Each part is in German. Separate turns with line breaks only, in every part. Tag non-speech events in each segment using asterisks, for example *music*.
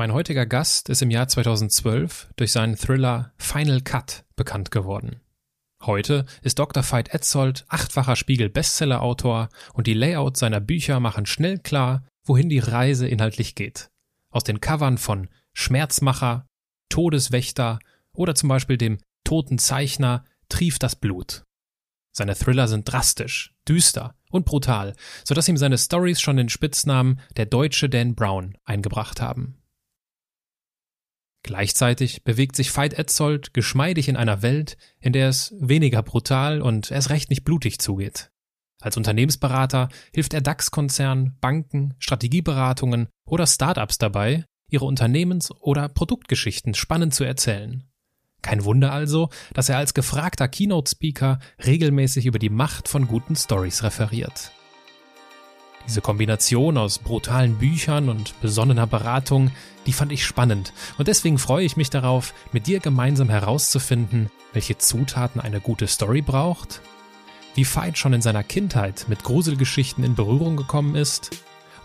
Mein heutiger Gast ist im Jahr 2012 durch seinen Thriller Final Cut bekannt geworden. Heute ist Dr. Veit Etzold achtfacher Spiegel-Bestseller-Autor und die Layouts seiner Bücher machen schnell klar, wohin die Reise inhaltlich geht. Aus den Covern von Schmerzmacher, Todeswächter oder zum Beispiel dem Toten Zeichner trieft das Blut. Seine Thriller sind drastisch, düster und brutal, so dass ihm seine Stories schon den Spitznamen der deutsche Dan Brown eingebracht haben. Gleichzeitig bewegt sich Veit Etzold geschmeidig in einer Welt, in der es weniger brutal und erst recht nicht blutig zugeht. Als Unternehmensberater hilft er DAX-Konzernen, Banken, Strategieberatungen oder Startups dabei, ihre Unternehmens- oder Produktgeschichten spannend zu erzählen. Kein Wunder also, dass er als gefragter Keynote-Speaker regelmäßig über die Macht von guten Stories referiert. Diese Kombination aus brutalen Büchern und besonnener Beratung, die fand ich spannend und deswegen freue ich mich darauf, mit dir gemeinsam herauszufinden, welche Zutaten eine gute Story braucht, wie Veit schon in seiner Kindheit mit Gruselgeschichten in Berührung gekommen ist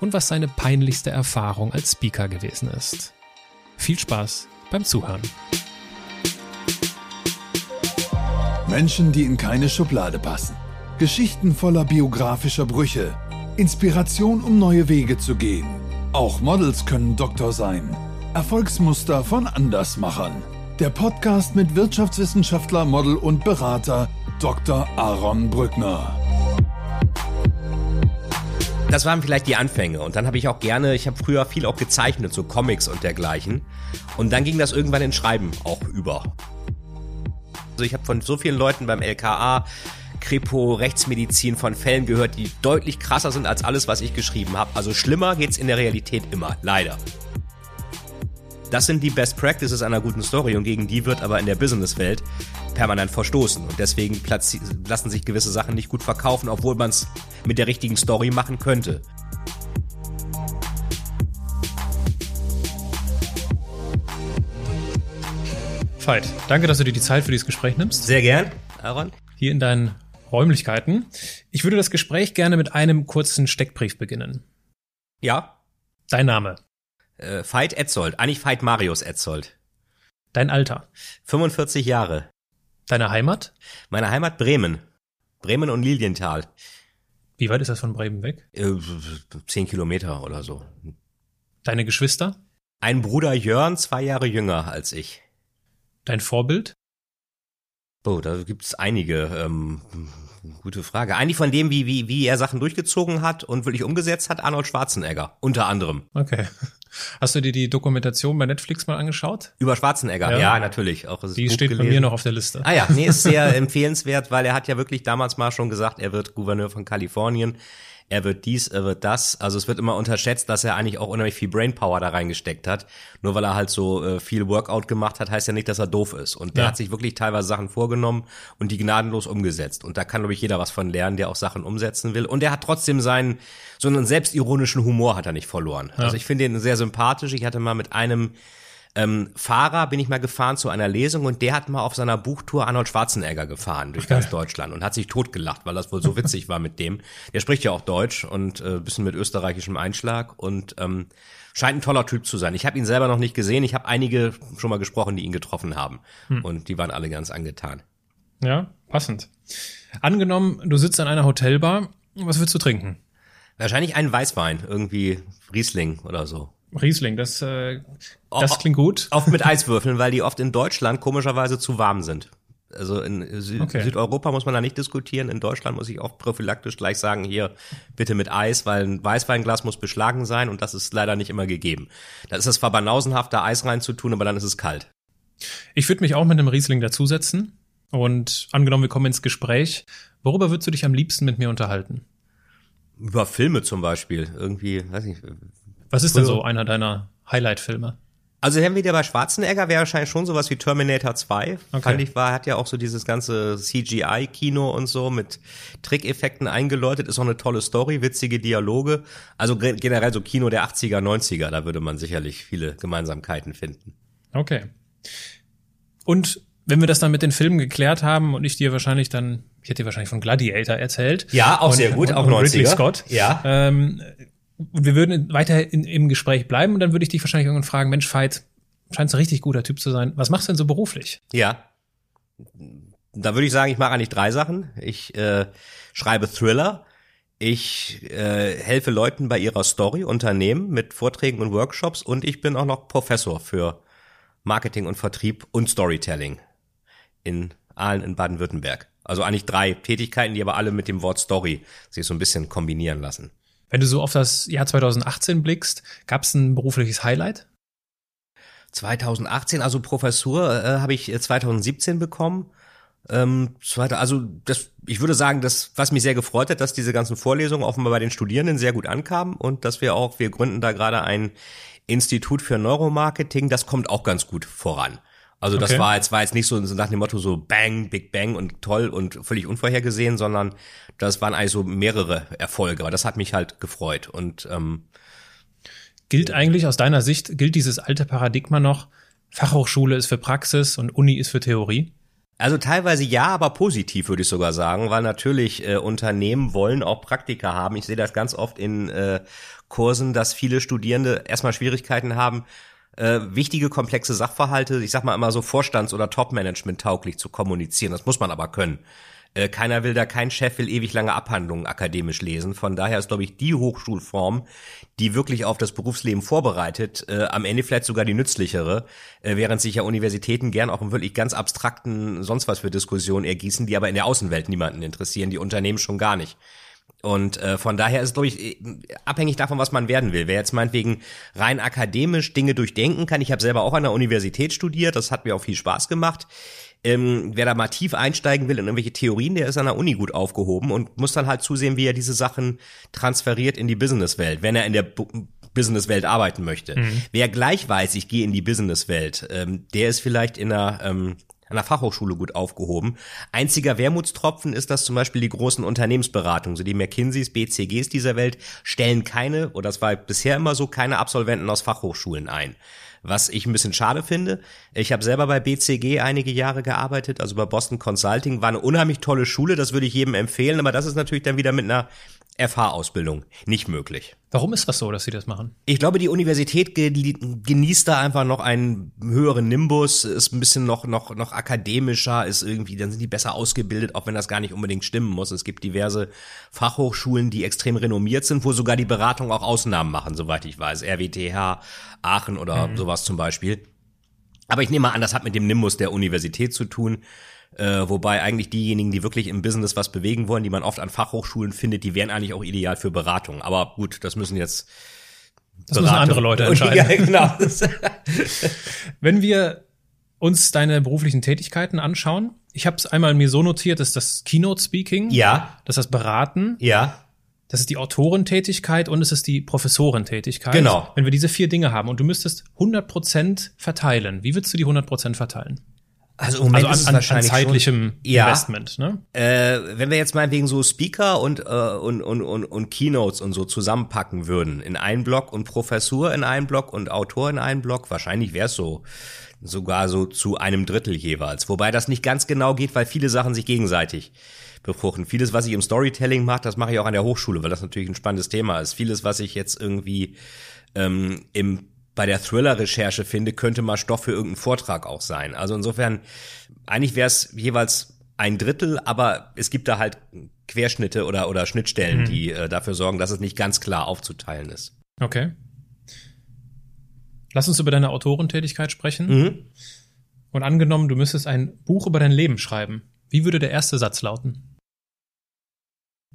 und was seine peinlichste Erfahrung als Speaker gewesen ist. Viel Spaß beim Zuhören.
Menschen, die in keine Schublade passen. Geschichten voller biografischer Brüche Inspiration, um neue Wege zu gehen. Auch Models können Doktor sein. Erfolgsmuster von Andersmachern. Der Podcast mit Wirtschaftswissenschaftler, Model und Berater Dr. Aaron Brückner.
Das waren vielleicht die Anfänge und dann habe ich auch gerne, ich habe früher viel auch gezeichnet, so Comics und dergleichen. Und dann ging das irgendwann in Schreiben auch über. Also ich habe von so vielen Leuten beim LKA Kripo-Rechtsmedizin von Fällen gehört, die deutlich krasser sind als alles, was ich geschrieben habe. Also schlimmer geht's in der Realität immer, leider. Das sind die Best Practices einer guten Story und gegen die wird aber in der Businesswelt permanent verstoßen. Und deswegen lassen sich gewisse Sachen nicht gut verkaufen, obwohl man es mit der richtigen Story machen könnte.
Veit, danke, dass du dir die Zeit für dieses Gespräch nimmst.
Sehr gern, Aaron.
Hier in deinen Räumlichkeiten. Ich würde das Gespräch gerne mit einem kurzen Steckbrief beginnen.
Ja.
Dein Name?
Äh, Veit Etzold. Eigentlich Veit Marius Etzold.
Dein Alter?
45 Jahre.
Deine Heimat?
Meine Heimat Bremen. Bremen und Lilienthal.
Wie weit ist das von Bremen weg?
Äh, zehn Kilometer oder so.
Deine Geschwister?
Ein Bruder Jörn, zwei Jahre jünger als ich.
Dein Vorbild?
Oh, da gibt's einige. Ähm, gute Frage. Eigentlich von dem, wie, wie, wie er Sachen durchgezogen hat und wirklich umgesetzt hat, Arnold Schwarzenegger, unter anderem.
Okay. Hast du dir die Dokumentation bei Netflix mal angeschaut?
Über Schwarzenegger, ja, ja natürlich. Auch
die steht gelesen. bei mir noch auf der Liste.
Ah ja, nee, ist sehr *laughs* empfehlenswert, weil er hat ja wirklich damals mal schon gesagt, er wird Gouverneur von Kalifornien er wird dies, er wird das. Also es wird immer unterschätzt, dass er eigentlich auch unheimlich viel Brainpower da reingesteckt hat. Nur weil er halt so äh, viel Workout gemacht hat, heißt ja nicht, dass er doof ist. Und der ja. hat sich wirklich teilweise Sachen vorgenommen und die gnadenlos umgesetzt. Und da kann, glaube ich, jeder was von lernen, der auch Sachen umsetzen will. Und er hat trotzdem seinen, so einen selbstironischen Humor hat er nicht verloren. Ja. Also ich finde ihn sehr sympathisch. Ich hatte mal mit einem ähm, Fahrer bin ich mal gefahren zu einer Lesung und der hat mal auf seiner Buchtour Arnold Schwarzenegger gefahren durch ganz Deutschland und hat sich totgelacht, weil das wohl so witzig war mit dem. Der spricht ja auch Deutsch und äh, bisschen mit österreichischem Einschlag und ähm, scheint ein toller Typ zu sein. Ich habe ihn selber noch nicht gesehen. Ich habe einige schon mal gesprochen, die ihn getroffen haben hm. und die waren alle ganz angetan.
Ja, passend. Angenommen, du sitzt an einer Hotelbar, was willst du trinken?
Wahrscheinlich einen Weißwein, irgendwie Riesling oder so.
Riesling, das, äh, das klingt gut. *laughs*
Oft mit *laughs* Eiswürfeln, weil die oft in Deutschland komischerweise zu warm sind. Also in Sü okay. Südeuropa muss man da nicht diskutieren. In Deutschland muss ich auch prophylaktisch gleich sagen, hier bitte mit Eis, weil ein Weißweinglas muss beschlagen sein und das ist leider nicht immer gegeben. Da ist es zwar banausenhaft, da Eis reinzutun, aber dann ist es kalt.
Ich würde mich auch mit einem Riesling dazusetzen und angenommen, wir kommen ins Gespräch. Worüber würdest du dich am liebsten mit mir unterhalten?
Über Filme zum Beispiel. Irgendwie, weiß nicht,
was ist denn so einer deiner Highlight-Filme?
Also wir wieder bei Schwarzenegger wäre wahrscheinlich schon sowas wie Terminator 2. Okay. Fand ich war, hat ja auch so dieses ganze CGI-Kino und so mit Trickeffekten eingeläutet. Ist auch eine tolle Story, witzige Dialoge. Also generell so Kino der 80er, 90er, da würde man sicherlich viele Gemeinsamkeiten finden.
Okay. Und wenn wir das dann mit den Filmen geklärt haben und ich dir wahrscheinlich dann, ich hätte dir wahrscheinlich von Gladiator erzählt.
Ja, auch und, sehr gut,
und,
auch
und 90er. Ridley Scott.
Ja.
Ähm, Und wir würden weiter in, im Gespräch bleiben und dann würde ich dich wahrscheinlich irgendwann fragen, Mensch, Veit, scheinst du ein richtig guter Typ zu sein. Was machst du denn so beruflich?
Ja. Da würde ich sagen, ich mache eigentlich drei Sachen. Ich äh, schreibe Thriller. Ich äh, helfe Leuten bei ihrer Story, Unternehmen mit Vorträgen und Workshops und ich bin auch noch Professor für Marketing und Vertrieb und Storytelling in Aalen in Baden-Württemberg. Also eigentlich drei Tätigkeiten, die aber alle mit dem Wort Story sich so ein bisschen kombinieren lassen.
Wenn du so auf das Jahr 2018 blickst, gab es ein berufliches Highlight?
2018, also Professur äh, habe ich 2017 bekommen. Ähm, zweite, also das, ich würde sagen, das, was mich sehr gefreut hat, dass diese ganzen Vorlesungen offenbar bei den Studierenden sehr gut ankamen und dass wir auch, wir gründen da gerade ein Institut für Neuromarketing, das kommt auch ganz gut voran. Also das
Okay.
war jetzt war jetzt nicht so nach dem Motto so Bang, Big Bang und toll und völlig unvorhergesehen, sondern das waren eigentlich so mehrere Erfolge. Aber das hat mich halt gefreut und ähm,
Gilt eigentlich aus deiner Sicht, gilt dieses alte Paradigma noch, Fachhochschule ist für Praxis und Uni ist für Theorie?
Also teilweise ja, aber positiv würde ich sogar sagen, weil natürlich äh, Unternehmen wollen auch Praktika haben. Ich sehe das ganz oft in äh, Kursen, dass viele Studierende erstmal Schwierigkeiten haben, äh, wichtige komplexe Sachverhalte, ich sag mal immer so Vorstands- oder Top-Management tauglich zu kommunizieren. Das muss man aber können. Äh, keiner will da, kein Chef will ewig lange Abhandlungen akademisch lesen. Von daher ist, glaube ich, die Hochschulform, die wirklich auf das Berufsleben vorbereitet, äh, am Ende vielleicht sogar die nützlichere, äh, während sich ja Universitäten gern auch in wirklich ganz abstrakten sonst was für Diskussionen ergießen, die aber in der Außenwelt niemanden interessieren, die Unternehmen schon gar nicht. Und äh, von daher ist, glaube ich, äh, abhängig davon, was man werden will. Wer jetzt meinetwegen rein akademisch Dinge durchdenken kann, ich habe selber auch an der Universität studiert, das hat mir auch viel Spaß gemacht. Ähm, wer da mal tief einsteigen will in irgendwelche Theorien, der ist an der Uni gut aufgehoben und muss dann halt zusehen, wie er diese Sachen transferiert in die Businesswelt, wenn er in der Bu Businesswelt arbeiten möchte. Wer gleich weiß, ich gehe in die Businesswelt, ähm, der ist vielleicht in einer ähm, an der Fachhochschule gut aufgehoben. Einziger Wermutstropfen ist, dass zum Beispiel die großen Unternehmensberatungen, so die McKinseys, BCGs dieser Welt, stellen keine, oder das war bisher immer so, keine Absolventen aus Fachhochschulen ein. Was ich ein bisschen schade finde. Ich habe selber bei BCG einige Jahre gearbeitet, also bei Boston Consulting, war eine unheimlich tolle Schule, das würde ich jedem empfehlen, aber das ist natürlich dann wieder mit einer FH-Ausbildung nicht möglich.
Warum ist das so, dass sie das machen?
Ich glaube, die Universität ge genießt da einfach noch einen höheren Nimbus, ist ein bisschen noch, noch, noch akademischer, ist irgendwie, dann sind die besser ausgebildet, auch wenn das gar nicht unbedingt stimmen muss. Es gibt diverse Fachhochschulen, die extrem renommiert sind, wo sogar die Beratung auch Ausnahmen machen, soweit ich weiß. RWTH, Aachen oder sowas zum Beispiel. Aber ich nehme mal an, das hat mit dem Nimbus der Universität zu tun. Äh, wobei eigentlich diejenigen, die wirklich im Business was bewegen wollen, die man oft an Fachhochschulen findet, die wären eigentlich auch ideal für Beratung. Aber gut, das müssen jetzt
Das müssen andere Leute *laughs* entscheiden.
Ja, genau. *laughs*
Wenn wir uns deine beruflichen Tätigkeiten anschauen, ich habe es einmal mir so notiert, dass das Keynote Speaking,
ja,
das ist das Beraten,
ja.
das ist die Autorentätigkeit und es ist die Professorentätigkeit.
Genau.
Wenn wir diese vier Dinge haben und du müsstest 100% verteilen, wie würdest du die 100% verteilen?
Also im Moment
Also
ist
an,
es
an, an
wahrscheinlich
zeitlichem
schon, ja,
Investment, ne?
Äh, wenn wir jetzt mal wegen so Speaker und, äh, und, und, und, und Keynotes und so zusammenpacken würden, in einen Block und Professur in einen Block und Autor in einen Block, wahrscheinlich wäre es so sogar so zu einem Drittel jeweils. Wobei das nicht ganz genau geht, weil viele Sachen sich gegenseitig befruchten. Vieles, was ich im Storytelling mache, das mache ich auch an der Hochschule, weil das natürlich ein spannendes Thema ist. Vieles, was ich jetzt irgendwie ähm, im bei der Thriller-Recherche finde, könnte mal Stoff für irgendeinen Vortrag auch sein. Also insofern, eigentlich wäre es jeweils ein Drittel, aber es gibt da halt Querschnitte oder, oder Schnittstellen, die äh, dafür sorgen, dass es nicht ganz klar aufzuteilen ist.
Okay. Lass uns über deine Autorentätigkeit sprechen.
Mhm.
Und angenommen, du müsstest ein Buch über dein Leben schreiben. Wie würde der erste Satz lauten?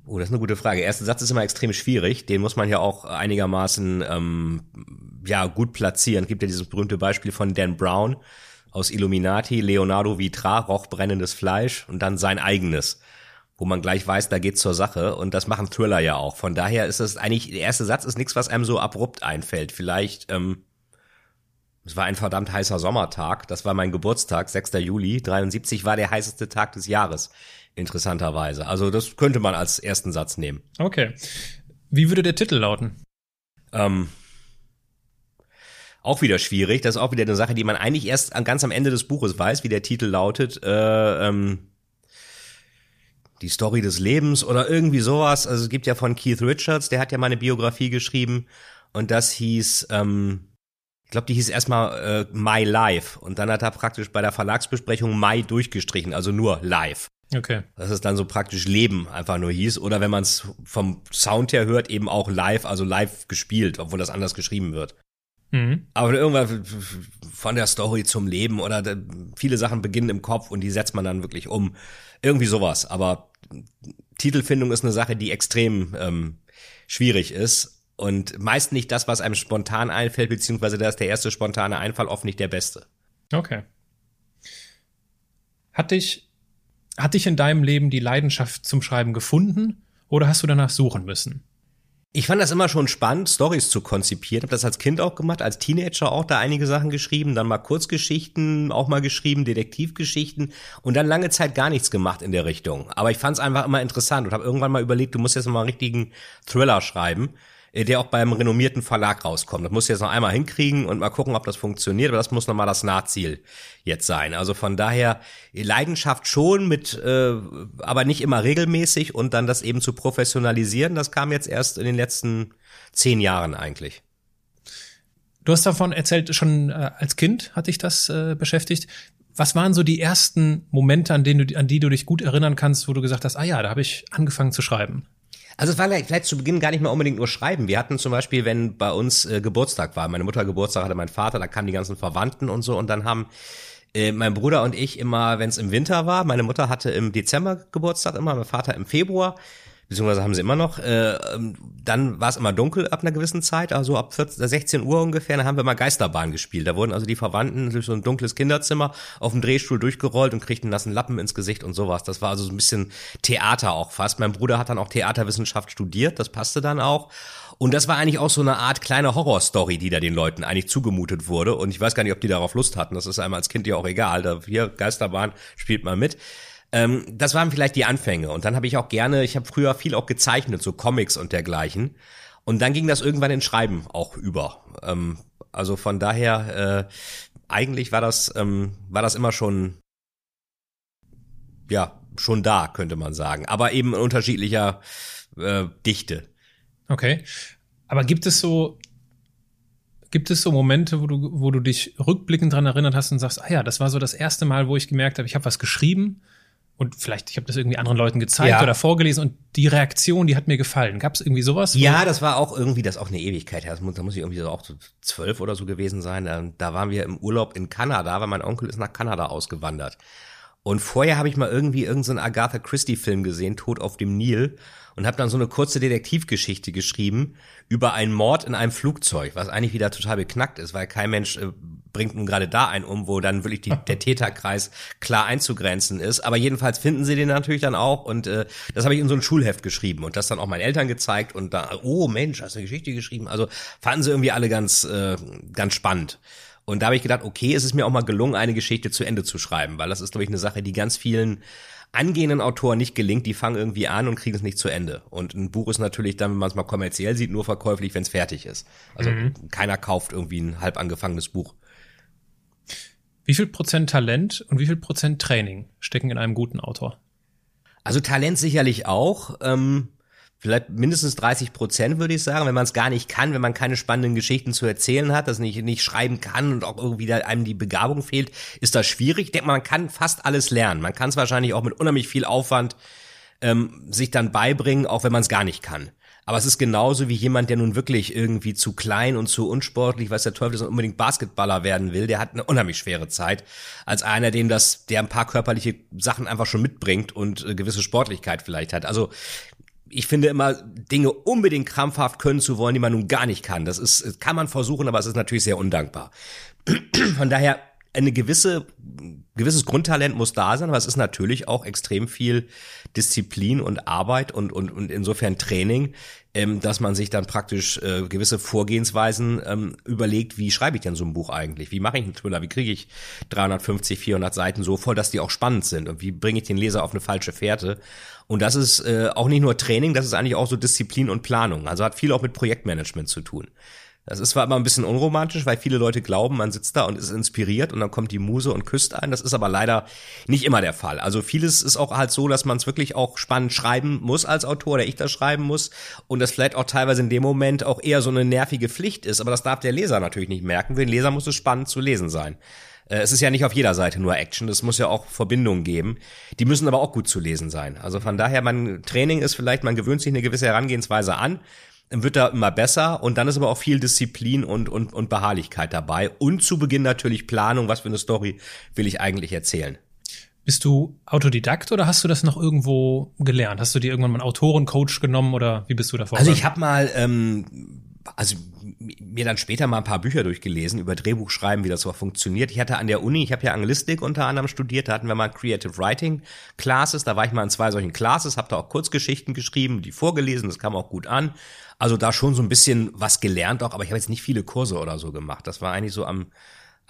Oh, das ist eine gute Frage. Erster Satz ist immer extrem schwierig. Den muss man ja auch einigermaßen ähm, ja gut platzieren. Es gibt ja dieses berühmte Beispiel von Dan Brown aus Illuminati, Leonardo Vitra, roch brennendes Fleisch und dann sein eigenes, wo man gleich weiß, da geht's zur Sache. Und das machen Thriller ja auch. Von daher ist es eigentlich, der erste Satz ist nichts, was einem so abrupt einfällt. Vielleicht, ähm, es war ein verdammt heißer Sommertag. Das war mein Geburtstag, 6. Juli 73 war der heißeste Tag des Jahres. Interessanterweise. Also das könnte man als ersten Satz nehmen.
Okay. Wie würde der Titel lauten?
Ähm, auch wieder schwierig. Das ist auch wieder eine Sache, die man eigentlich erst an- ganz am Ende des Buches weiß, wie der Titel lautet. Äh, ähm, die Story des Lebens oder irgendwie sowas. Also es gibt ja von Keith Richards, der hat ja meine Biografie geschrieben und das hieß, ähm, ich glaube, die hieß erstmal äh, My Life und dann hat er praktisch bei der Verlagsbesprechung My durchgestrichen, also nur Live.
Okay.
Dass es dann so praktisch Leben einfach nur hieß. Oder wenn man es vom Sound her hört, eben auch live, also live gespielt, obwohl das anders geschrieben wird. Mhm. Aber irgendwann von der Story zum Leben oder viele Sachen beginnen im Kopf und die setzt man dann wirklich um. Irgendwie sowas. Aber Titelfindung ist eine Sache, die extrem ähm, schwierig ist und meist nicht das, was einem spontan einfällt, beziehungsweise da ist der erste spontane Einfall oft nicht der beste.
Okay. Hat dich, hat dich in deinem Leben die Leidenschaft zum Schreiben gefunden oder hast du danach suchen müssen?
Ich fand das immer schon spannend, Stories zu konzipieren. Habe das als Kind auch gemacht, als Teenager auch da einige Sachen geschrieben, dann mal Kurzgeschichten auch mal geschrieben, Detektivgeschichten und dann lange Zeit gar nichts gemacht in der Richtung. Aber ich fand es einfach immer interessant und habe irgendwann mal überlegt, du musst jetzt mal einen richtigen Thriller schreiben. Äh, der auch beim renommierten Verlag rauskommt. Das muss ich jetzt noch einmal hinkriegen und mal gucken, ob das funktioniert, aber das muss nochmal das Nahziel jetzt sein. Also von daher Leidenschaft schon mit, äh, aber nicht immer regelmäßig und dann das eben zu professionalisieren, das kam jetzt erst in den letzten zehn Jahren eigentlich.
Du hast davon erzählt, schon äh, als Kind hat dich das äh, beschäftigt. Was waren so die ersten Momente, an denen du, an die du dich gut erinnern kannst, wo du gesagt hast, ah ja, da habe ich angefangen zu schreiben?
Also es war vielleicht zu Beginn gar nicht mal unbedingt nur Schreiben. Wir hatten zum Beispiel, wenn bei uns äh, Geburtstag war, meine Mutter Geburtstag hatte mein Vater, da kamen die ganzen Verwandten und so und dann haben äh, mein Bruder und ich immer, wenn es im Winter war, meine Mutter hatte im Dezember Geburtstag immer, mein Vater im Februar beziehungsweise haben sie immer noch. Äh, ähm, dann war es immer dunkel ab einer gewissen Zeit, also ab 14, 16 Uhr ungefähr, dann haben wir mal Geisterbahn gespielt. Da wurden also die Verwandten durch so ein dunkles Kinderzimmer auf dem Drehstuhl durchgerollt und kriegten nassen Lappen ins Gesicht und sowas. Das war also so ein bisschen Theater auch fast. Mein Bruder hat dann auch Theaterwissenschaft studiert, das passte dann auch. Und das war eigentlich auch so eine Art kleine Horrorstory, die da den Leuten eigentlich zugemutet wurde. Und ich weiß gar nicht, ob die darauf Lust hatten. Das ist einem als Kind ja auch egal. Da hier Geisterbahn spielt mal mit. Ähm, das waren vielleicht die Anfänge. Und dann habe ich auch gerne, ich habe früher viel auch gezeichnet, so Comics und dergleichen. Und dann ging das irgendwann in Schreiben auch über. Ähm, also von daher, äh, eigentlich war das, ähm, war das immer schon, ja, schon da, könnte man sagen. Aber eben in unterschiedlicher äh, Dichte.
Okay. Aber gibt es so, gibt es so Momente, wo du, wo du dich rückblickend dran erinnert hast und sagst, ah ja, das war so das erste Mal, wo ich gemerkt habe, ich habe was geschrieben und vielleicht, ich habe das irgendwie anderen Leuten gezeigt ja. oder vorgelesen und die Reaktion, die hat mir gefallen. Gab es irgendwie sowas?
Ja, das war auch irgendwie, das auch eine Ewigkeit her. Muss, da muss ich irgendwie so auch so zwölf oder so gewesen sein. Da, da waren wir im Urlaub in Kanada, weil mein Onkel ist nach Kanada ausgewandert. Und vorher habe ich mal irgendwie irgendeinen so Agatha Christie-Film gesehen, Tod auf dem Nil und habe dann so eine kurze Detektivgeschichte geschrieben über einen Mord in einem Flugzeug, was eigentlich wieder total beknackt ist, weil kein Mensch äh, bringt nun gerade da einen um, wo dann wirklich die, der *laughs* Täterkreis klar einzugrenzen ist. Aber jedenfalls finden sie den natürlich dann auch und äh, das habe ich in so ein Schulheft geschrieben und das dann auch meinen Eltern gezeigt und da, oh Mensch, hast du eine Geschichte geschrieben? Also fanden sie irgendwie alle ganz, äh, ganz spannend. Und da habe ich gedacht, okay, es ist mir auch mal gelungen, eine Geschichte zu Ende zu schreiben, weil das ist, glaube ich, eine Sache, die ganz vielen angehenden Autoren nicht gelingt, die fangen irgendwie an und kriegen es nicht zu Ende. Und ein Buch ist natürlich dann, wenn man es mal kommerziell sieht, nur verkäuflich, wenn es fertig ist. Also mhm. keiner kauft irgendwie ein halb angefangenes Buch.
Wie viel Prozent Talent und wie viel Prozent Training stecken in einem guten Autor?
Also Talent sicherlich auch. Ähm, vielleicht mindestens 30 Prozent, würde ich sagen, wenn man es gar nicht kann, wenn man keine spannenden Geschichten zu erzählen hat, das nicht, nicht schreiben kann und auch irgendwie da einem die Begabung fehlt, ist das schwierig. Ich denke, man kann fast alles lernen. Man kann es wahrscheinlich auch mit unheimlich viel Aufwand ähm, sich dann beibringen, auch wenn man es gar nicht kann. Aber es ist genauso wie jemand, der nun wirklich irgendwie zu klein und zu unsportlich, weiß der Teufel ist und unbedingt Basketballer werden will, der hat eine unheimlich schwere Zeit, als einer, dem das, der ein paar körperliche Sachen einfach schon mitbringt und äh, gewisse Sportlichkeit vielleicht hat. Also ich finde immer, Dinge unbedingt krampfhaft können zu wollen, die man nun gar nicht kann. Das ist, kann man versuchen, aber es ist natürlich sehr undankbar. *clears throat* Von daher, eine gewisse, gewisses Grundtalent muss da sein, aber es ist natürlich auch extrem viel Disziplin und Arbeit und, und, und insofern Training, ähm, dass man sich dann praktisch äh, gewisse Vorgehensweisen ähm, überlegt, wie schreibe ich denn so ein Buch eigentlich? Wie mache ich einen Thriller? Wie kriege ich 350, 400 Seiten so voll, dass die auch spannend sind? Und wie bringe ich den Leser auf eine falsche Fährte? Und das ist äh, auch nicht nur Training, das ist eigentlich auch so Disziplin und Planung. Also hat viel auch mit Projektmanagement zu tun. Das ist zwar immer ein bisschen unromantisch, weil viele Leute glauben, man sitzt da und ist inspiriert und dann kommt die Muse und küsst ein. Das ist aber leider nicht immer der Fall. Also vieles ist auch halt so, dass man es wirklich auch spannend schreiben muss als Autor oder ich das schreiben muss und das vielleicht auch teilweise in dem Moment auch eher so eine nervige Pflicht ist. Aber das darf der Leser natürlich nicht merken. Für den Leser muss es spannend zu lesen sein. Äh, es ist ja nicht auf jeder Seite nur Action, es muss ja auch Verbindungen geben. Die müssen aber auch gut zu lesen sein. Also von daher, mein Training ist vielleicht, man gewöhnt sich eine gewisse Herangehensweise an wird da immer besser und dann ist aber auch viel Disziplin und, und, und Beharrlichkeit dabei und zu Beginn natürlich Planung, was für eine Story will ich eigentlich erzählen.
Bist du Autodidakt oder hast du das noch irgendwo gelernt? Hast du dir irgendwann mal einen Autorencoach genommen oder wie bist du davor?
Also ich habe mal, ähm, also mir dann später mal ein paar Bücher durchgelesen über Drehbuchschreiben, wie das so funktioniert. Ich hatte an der Uni, ich habe ja Anglistik unter anderem studiert, da hatten wir mal Creative Writing Classes, da war ich mal in zwei solchen Classes, habe da auch Kurzgeschichten geschrieben, die vorgelesen, das kam auch gut an. Also da schon so ein bisschen was gelernt auch, aber ich habe jetzt nicht viele Kurse oder so gemacht. Das war eigentlich so am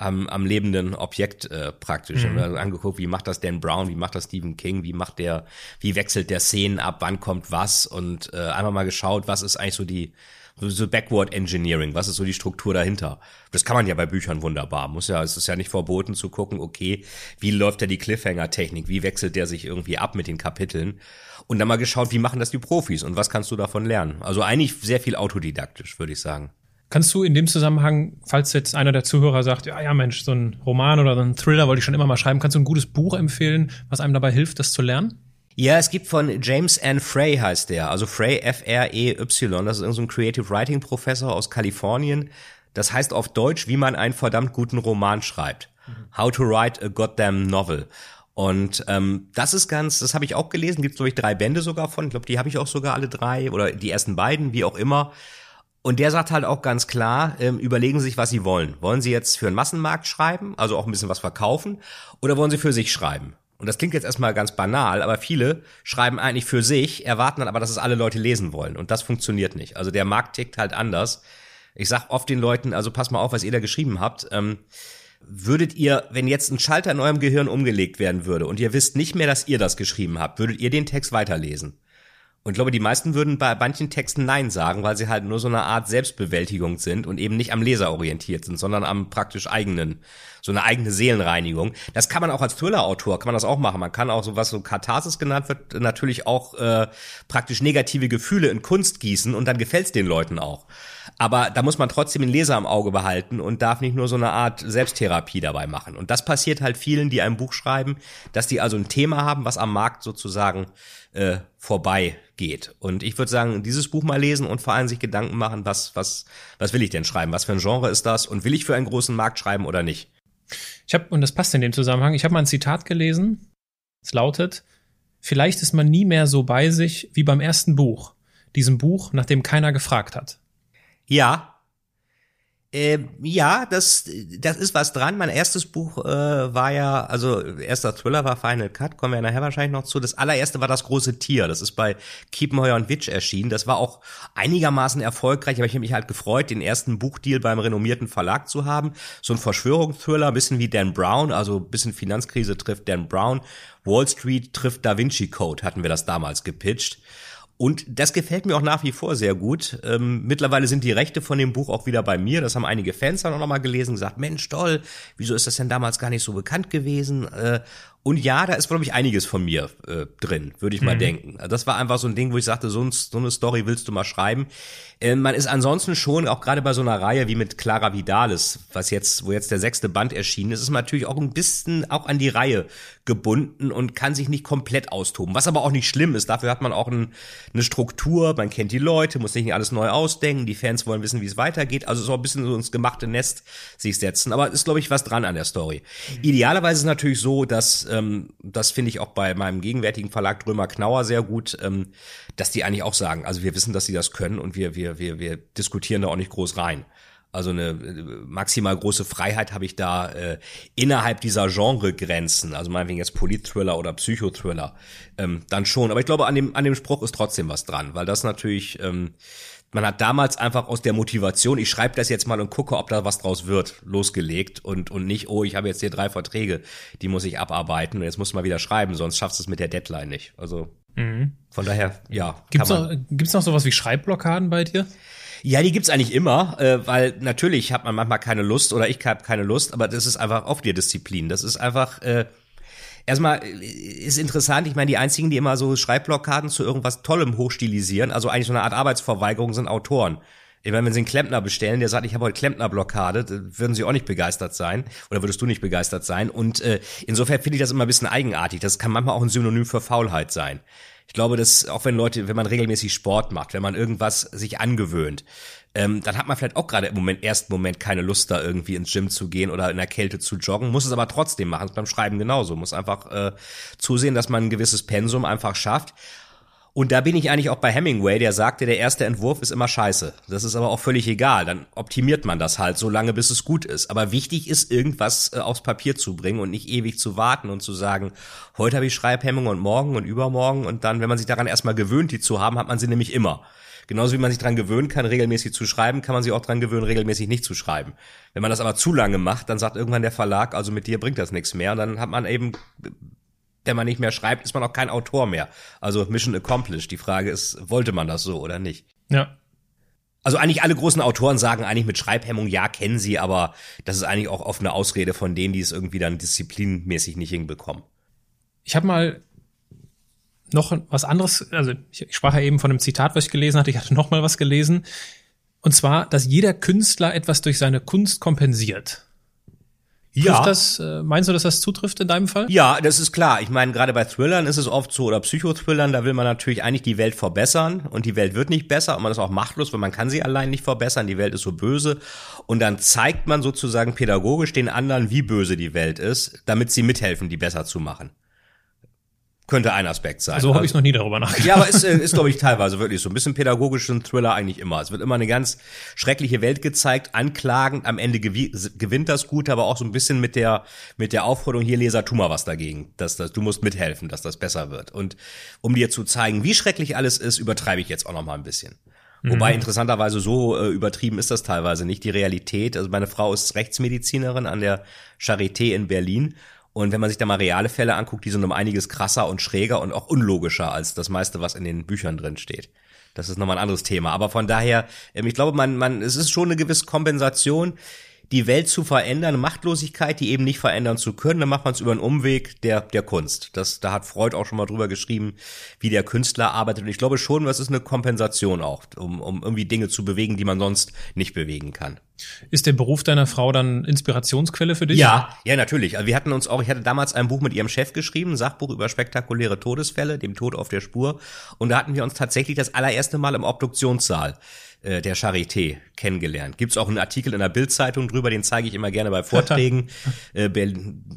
am, am lebenden Objekt äh, praktisch. Mhm. Also angeguckt, wie macht das Dan Brown, wie macht das Stephen King, wie macht der, wie wechselt der Szenen ab, wann kommt was und äh, einmal mal geschaut, was ist eigentlich so die so Backward Engineering, was ist so die Struktur dahinter? Das kann man ja bei Büchern wunderbar. Muss ja, es ist ja nicht verboten zu gucken, okay, wie läuft da die Cliffhanger-Technik? Wie wechselt der sich irgendwie ab mit den Kapiteln? Und dann mal geschaut, wie machen das die Profis und was kannst du davon lernen? Also eigentlich sehr viel autodidaktisch, würde ich sagen.
Kannst du in dem Zusammenhang, falls jetzt einer der Zuhörer sagt, ja, ja, Mensch, so ein Roman oder so ein Thriller wollte ich schon immer mal schreiben, kannst du ein gutes Buch empfehlen, was einem dabei hilft, das zu lernen?
Ja, es gibt von James N. Frey heißt der, also Frey F-R-E-Y, das ist irgendein so Creative Writing Professor aus Kalifornien. Das heißt auf Deutsch, wie man einen verdammt guten Roman schreibt. Mhm. How to write a goddamn novel. Und ähm, das ist ganz, das habe ich auch gelesen, gibt glaube ich drei Bände sogar von, ich glaube, die habe ich auch sogar alle drei oder die ersten beiden, wie auch immer. Und der sagt halt auch ganz klar, ähm, überlegen Sie sich, was Sie wollen. Wollen Sie jetzt für einen Massenmarkt schreiben, also auch ein bisschen was verkaufen, oder wollen Sie für sich schreiben? Und das klingt jetzt erstmal ganz banal, aber viele schreiben eigentlich für sich, erwarten dann aber, dass es alle Leute lesen wollen. Und das funktioniert nicht. Also der Markt tickt halt anders. Ich sag oft den Leuten, also pass mal auf, was ihr da geschrieben habt. Ähm, würdet ihr, wenn jetzt ein Schalter in eurem Gehirn umgelegt werden würde und ihr wisst nicht mehr, dass ihr das geschrieben habt, würdet ihr den Text weiterlesen? Und ich glaube, die meisten würden bei manchen Texten Nein sagen, weil sie halt nur so eine Art Selbstbewältigung sind und eben nicht am Leser orientiert sind, sondern am praktisch eigenen, so eine eigene Seelenreinigung. Das kann man auch als Thriller-Autor, kann man das auch machen. Man kann auch so, was so Katharsis genannt wird, natürlich auch äh, praktisch negative Gefühle in Kunst gießen und dann gefällt's den Leuten auch. Aber da muss man trotzdem den Leser im Auge behalten und darf nicht nur so eine Art Selbsttherapie dabei machen. Und das passiert halt vielen, die ein Buch schreiben, dass die also ein Thema haben, was am Markt sozusagen äh, vorbei geht. Und ich würde sagen, dieses Buch mal lesen und vor allem sich Gedanken machen, was, was, was will ich denn schreiben? Was für ein Genre ist das? Und will ich für einen großen Markt schreiben oder nicht?
Ich habe, und das passt in dem Zusammenhang, ich habe mal ein Zitat gelesen. Es lautet, vielleicht ist man nie mehr so bei sich wie beim ersten Buch. Diesem Buch, nach dem keiner gefragt hat.
Ja, äh, ja, das, das ist was dran. Mein erstes Buch äh, war ja, also erster Thriller war Final Cut, kommen wir nachher wahrscheinlich noch zu. Das allererste war das große Tier. Das ist bei Kiepenheuer und Witsch erschienen. Das war auch einigermaßen erfolgreich, aber ich habe mich halt gefreut, den ersten Buchdeal beim renommierten Verlag zu haben. So ein Verschwörungsthriller, ein bisschen wie Dan Brown, also ein bisschen Finanzkrise trifft Dan Brown. Wall Street trifft Da Vinci Code, hatten wir das damals gepitcht. Und das gefällt mir auch nach wie vor sehr gut. Ähm, mittlerweile sind die Rechte von dem Buch auch wieder bei mir. Das haben einige Fans dann auch nochmal gelesen gesagt, Mensch, toll, wieso ist das denn damals gar nicht so bekannt gewesen? Äh, und ja, da ist, glaube ich, einiges von mir äh, drin, würde ich mal mhm. denken. Also das war einfach so ein Ding, wo ich sagte, so, ein, so eine Story willst du mal schreiben. Äh, man ist ansonsten schon, auch gerade bei so einer Reihe wie mit Clara Vidalis, was jetzt, wo jetzt der sechste Band erschienen ist, ist man natürlich auch ein bisschen auch an die Reihe gebunden und kann sich nicht komplett austoben. Was aber auch nicht schlimm ist. Dafür hat man auch ein, eine Struktur, man kennt die Leute, muss nicht alles neu ausdenken, die Fans wollen wissen, wie es weitergeht. Also so ein bisschen so ins gemachte Nest sich setzen. Aber ist, glaube ich, was dran an der Story. Mhm. Idealerweise ist es natürlich so, dass ähm, das finde ich auch bei meinem gegenwärtigen Verlag Drömer Knauer sehr gut, ähm, dass die eigentlich auch sagen, also wir wissen, dass sie das können und wir, wir, wir, wir diskutieren da auch nicht groß rein. Also eine äh, maximal große Freiheit habe ich da äh, innerhalb dieser Genregrenzen, also meinetwegen jetzt Politthriller oder Psychothriller, ähm, dann schon. Aber ich glaube, an dem, an dem Spruch ist trotzdem was dran, weil das natürlich ähm, man hat damals einfach aus der Motivation, ich schreibe das jetzt mal und gucke, ob da was draus wird, losgelegt und, und nicht, oh, ich habe jetzt hier drei Verträge, die muss ich abarbeiten und jetzt muss man wieder schreiben, sonst schaffst du es mit der Deadline nicht. Also mhm. von daher, ja.
Gibt's noch, gibt's noch sowas wie Schreibblockaden bei dir?
Ja, die gibt's eigentlich immer, äh, weil natürlich hat man manchmal keine Lust oder ich habe keine Lust, aber das ist einfach auf dir Disziplin. Das ist einfach äh, erstmal äh, ist interessant. Ich meine, die einzigen, die immer so Schreibblockaden zu irgendwas Tollem hochstilisieren, also eigentlich so eine Art Arbeitsverweigerung, sind Autoren. Ich meine, wenn sie einen Klempner bestellen, der sagt, ich habe heute Klempnerblockade, würden sie auch nicht begeistert sein oder würdest du nicht begeistert sein. Und äh, insofern finde ich das immer ein bisschen eigenartig. Das kann manchmal auch ein Synonym für Faulheit sein. Ich glaube, dass auch wenn Leute, wenn man regelmäßig Sport macht, wenn man irgendwas sich angewöhnt, ähm, dann hat man vielleicht auch gerade im Moment, ersten Moment keine Lust, da irgendwie ins Gym zu gehen oder in der Kälte zu joggen, muss es aber trotzdem machen, beim Schreiben genauso, muss einfach äh, zusehen, dass man ein gewisses Pensum einfach schafft. Und da bin ich eigentlich auch bei Hemingway, der sagte, der erste Entwurf ist immer scheiße. Das ist aber auch völlig egal. Dann optimiert man das halt so lange, bis es gut ist. Aber wichtig ist, irgendwas äh, aufs Papier zu bringen und nicht ewig zu warten und zu sagen, heute habe ich Schreibhemmung und morgen und übermorgen. Und dann, wenn man sich daran erstmal gewöhnt, die zu haben, hat man sie nämlich immer. Genauso wie man sich daran gewöhnen kann, regelmäßig zu schreiben, kann man sich auch daran gewöhnen, regelmäßig nicht zu schreiben. Wenn man das aber zu lange macht, dann sagt irgendwann der Verlag, also mit dir bringt das nichts mehr. Und dann hat man eben wenn man nicht mehr schreibt, ist man auch kein Autor mehr. Also Mission accomplished. Die Frage ist, wollte man das so oder nicht?
Ja.
Also eigentlich alle großen Autoren sagen eigentlich mit Schreibhemmung, ja, kennen sie, aber das ist eigentlich auch oft eine Ausrede von denen, die es irgendwie dann disziplinmäßig nicht hinbekommen.
Ich habe mal noch was anderes, also ich, ich sprach ja eben von einem Zitat, was ich gelesen hatte, ich hatte noch mal was gelesen. Und zwar, dass jeder Künstler etwas durch seine Kunst kompensiert. Ja. Das, äh, meinst du, dass das zutrifft in deinem Fall?
Ja, das ist klar. Ich meine, gerade bei Thrillern ist es oft so, oder Psychothrillern, da will man natürlich eigentlich die Welt verbessern und die Welt wird nicht besser und man ist auch machtlos, weil man kann sie allein nicht verbessern, die Welt ist so böse und dann zeigt man sozusagen pädagogisch den anderen, wie böse die Welt ist, damit sie mithelfen, die besser zu machen. Könnte ein Aspekt sein.
So habe ich noch nie darüber nachgedacht.
Ja, aber ist, äh, ist glaube ich, teilweise wirklich so. Ein bisschen pädagogischen Thriller eigentlich immer. Es wird immer eine ganz schreckliche Welt gezeigt, anklagend. Am Ende gewinnt das Gute, aber auch so ein bisschen mit der, mit der Aufforderung, hier Leser, tu mal was dagegen. Dass, dass, du musst mithelfen, dass das besser wird. Und um dir zu zeigen, wie schrecklich alles ist, übertreibe ich jetzt auch noch mal ein bisschen. Wobei mhm. interessanterweise so äh, übertrieben ist das teilweise nicht. Die Realität, also meine Frau ist Rechtsmedizinerin an der Charité in Berlin und wenn man sich da mal reale Fälle anguckt, die sind um einiges krasser und schräger und auch unlogischer als das meiste, was in den Büchern drin steht. Das ist nochmal ein anderes Thema. Aber von daher, ähm, ich glaube, man, man, es ist schon eine gewisse Kompensation die Welt zu verändern, Machtlosigkeit, die eben nicht verändern zu können, dann macht man es über einen Umweg der, der Kunst. Das, da hat Freud auch schon mal drüber geschrieben, wie der Künstler arbeitet. Und ich glaube schon, das ist eine Kompensation auch, um, um irgendwie Dinge zu bewegen, die man sonst nicht bewegen kann.
Ist der Beruf deiner Frau dann Inspirationsquelle für dich?
Ja, ja, natürlich. Also wir hatten uns auch, ich hatte damals ein Buch mit ihrem Chef geschrieben, ein Sachbuch über spektakuläre Todesfälle, dem Tod auf der Spur. Und da hatten wir uns tatsächlich das allererste Mal im Obduktionssaal äh, der Charité kennengelernt. Gibt's auch einen Artikel in der Bildzeitung drüber, den zeige ich immer gerne bei Vorträgen. *laughs* äh,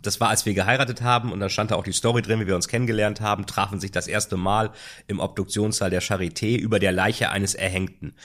das war, als wir geheiratet haben und da stand da auch die Story drin, wie wir uns kennengelernt haben, trafen sich das erste Mal im Obduktionssaal der Charité über der Leiche eines Erhängten.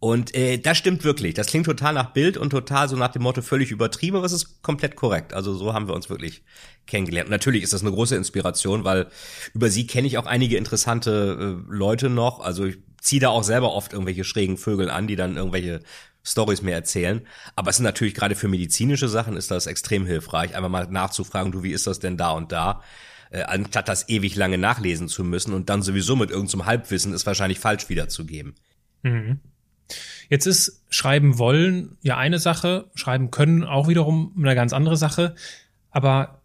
Und äh, das stimmt wirklich. Das klingt total nach Bild und total so nach dem Motto völlig übertrieben, aber es ist komplett korrekt. Also so haben wir uns wirklich kennengelernt. Und natürlich ist das eine große Inspiration, weil über sie kenne ich auch einige interessante äh, Leute noch. Also ich ziehe da auch selber oft irgendwelche schrägen Vögel an, die dann irgendwelche Stories mir erzählen. Aber es sind natürlich gerade für medizinische Sachen ist das extrem hilfreich, einfach mal nachzufragen, du, wie ist das denn da und da? Äh, anstatt das ewig lange nachlesen zu müssen und dann sowieso mit irgendeinem Halbwissen ist wahrscheinlich falsch wiederzugeben.
Mhm. Jetzt ist Schreiben wollen ja eine Sache, Schreiben können auch wiederum eine ganz andere Sache. Aber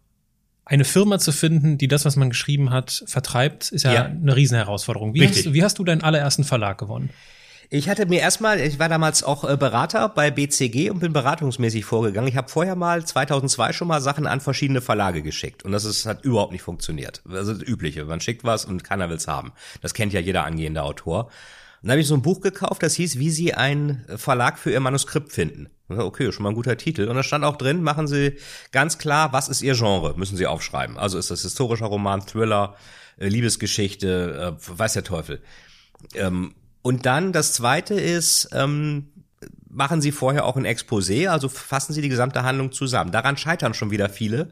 eine Firma zu finden, die das, was man geschrieben hat, vertreibt, ist ja, ja. eine Riesenherausforderung. Wie hast, wie hast du deinen allerersten Verlag gewonnen?
Ich hatte mir erstmal, ich war damals auch äh, Berater bei BCG und bin beratungsmäßig vorgegangen. Ich habe vorher mal 2002 schon mal Sachen an verschiedene Verlage geschickt und das ist, hat überhaupt nicht funktioniert. Das ist das Übliche. Man schickt was und keiner will's haben. Das kennt ja jeder angehende Autor. Dann habe ich so ein Buch gekauft, das hieß, wie Sie einen Verlag für Ihr Manuskript finden. Okay, schon mal ein guter Titel. Und da stand auch drin, machen Sie ganz klar, was ist Ihr Genre, müssen Sie aufschreiben. Also ist das historischer Roman, Thriller, äh, Liebesgeschichte, äh, weiß der Teufel. Ähm, und dann das zweite ist, ähm, machen Sie vorher auch ein Exposé, also fassen Sie die gesamte Handlung zusammen. Daran scheitern schon wieder viele,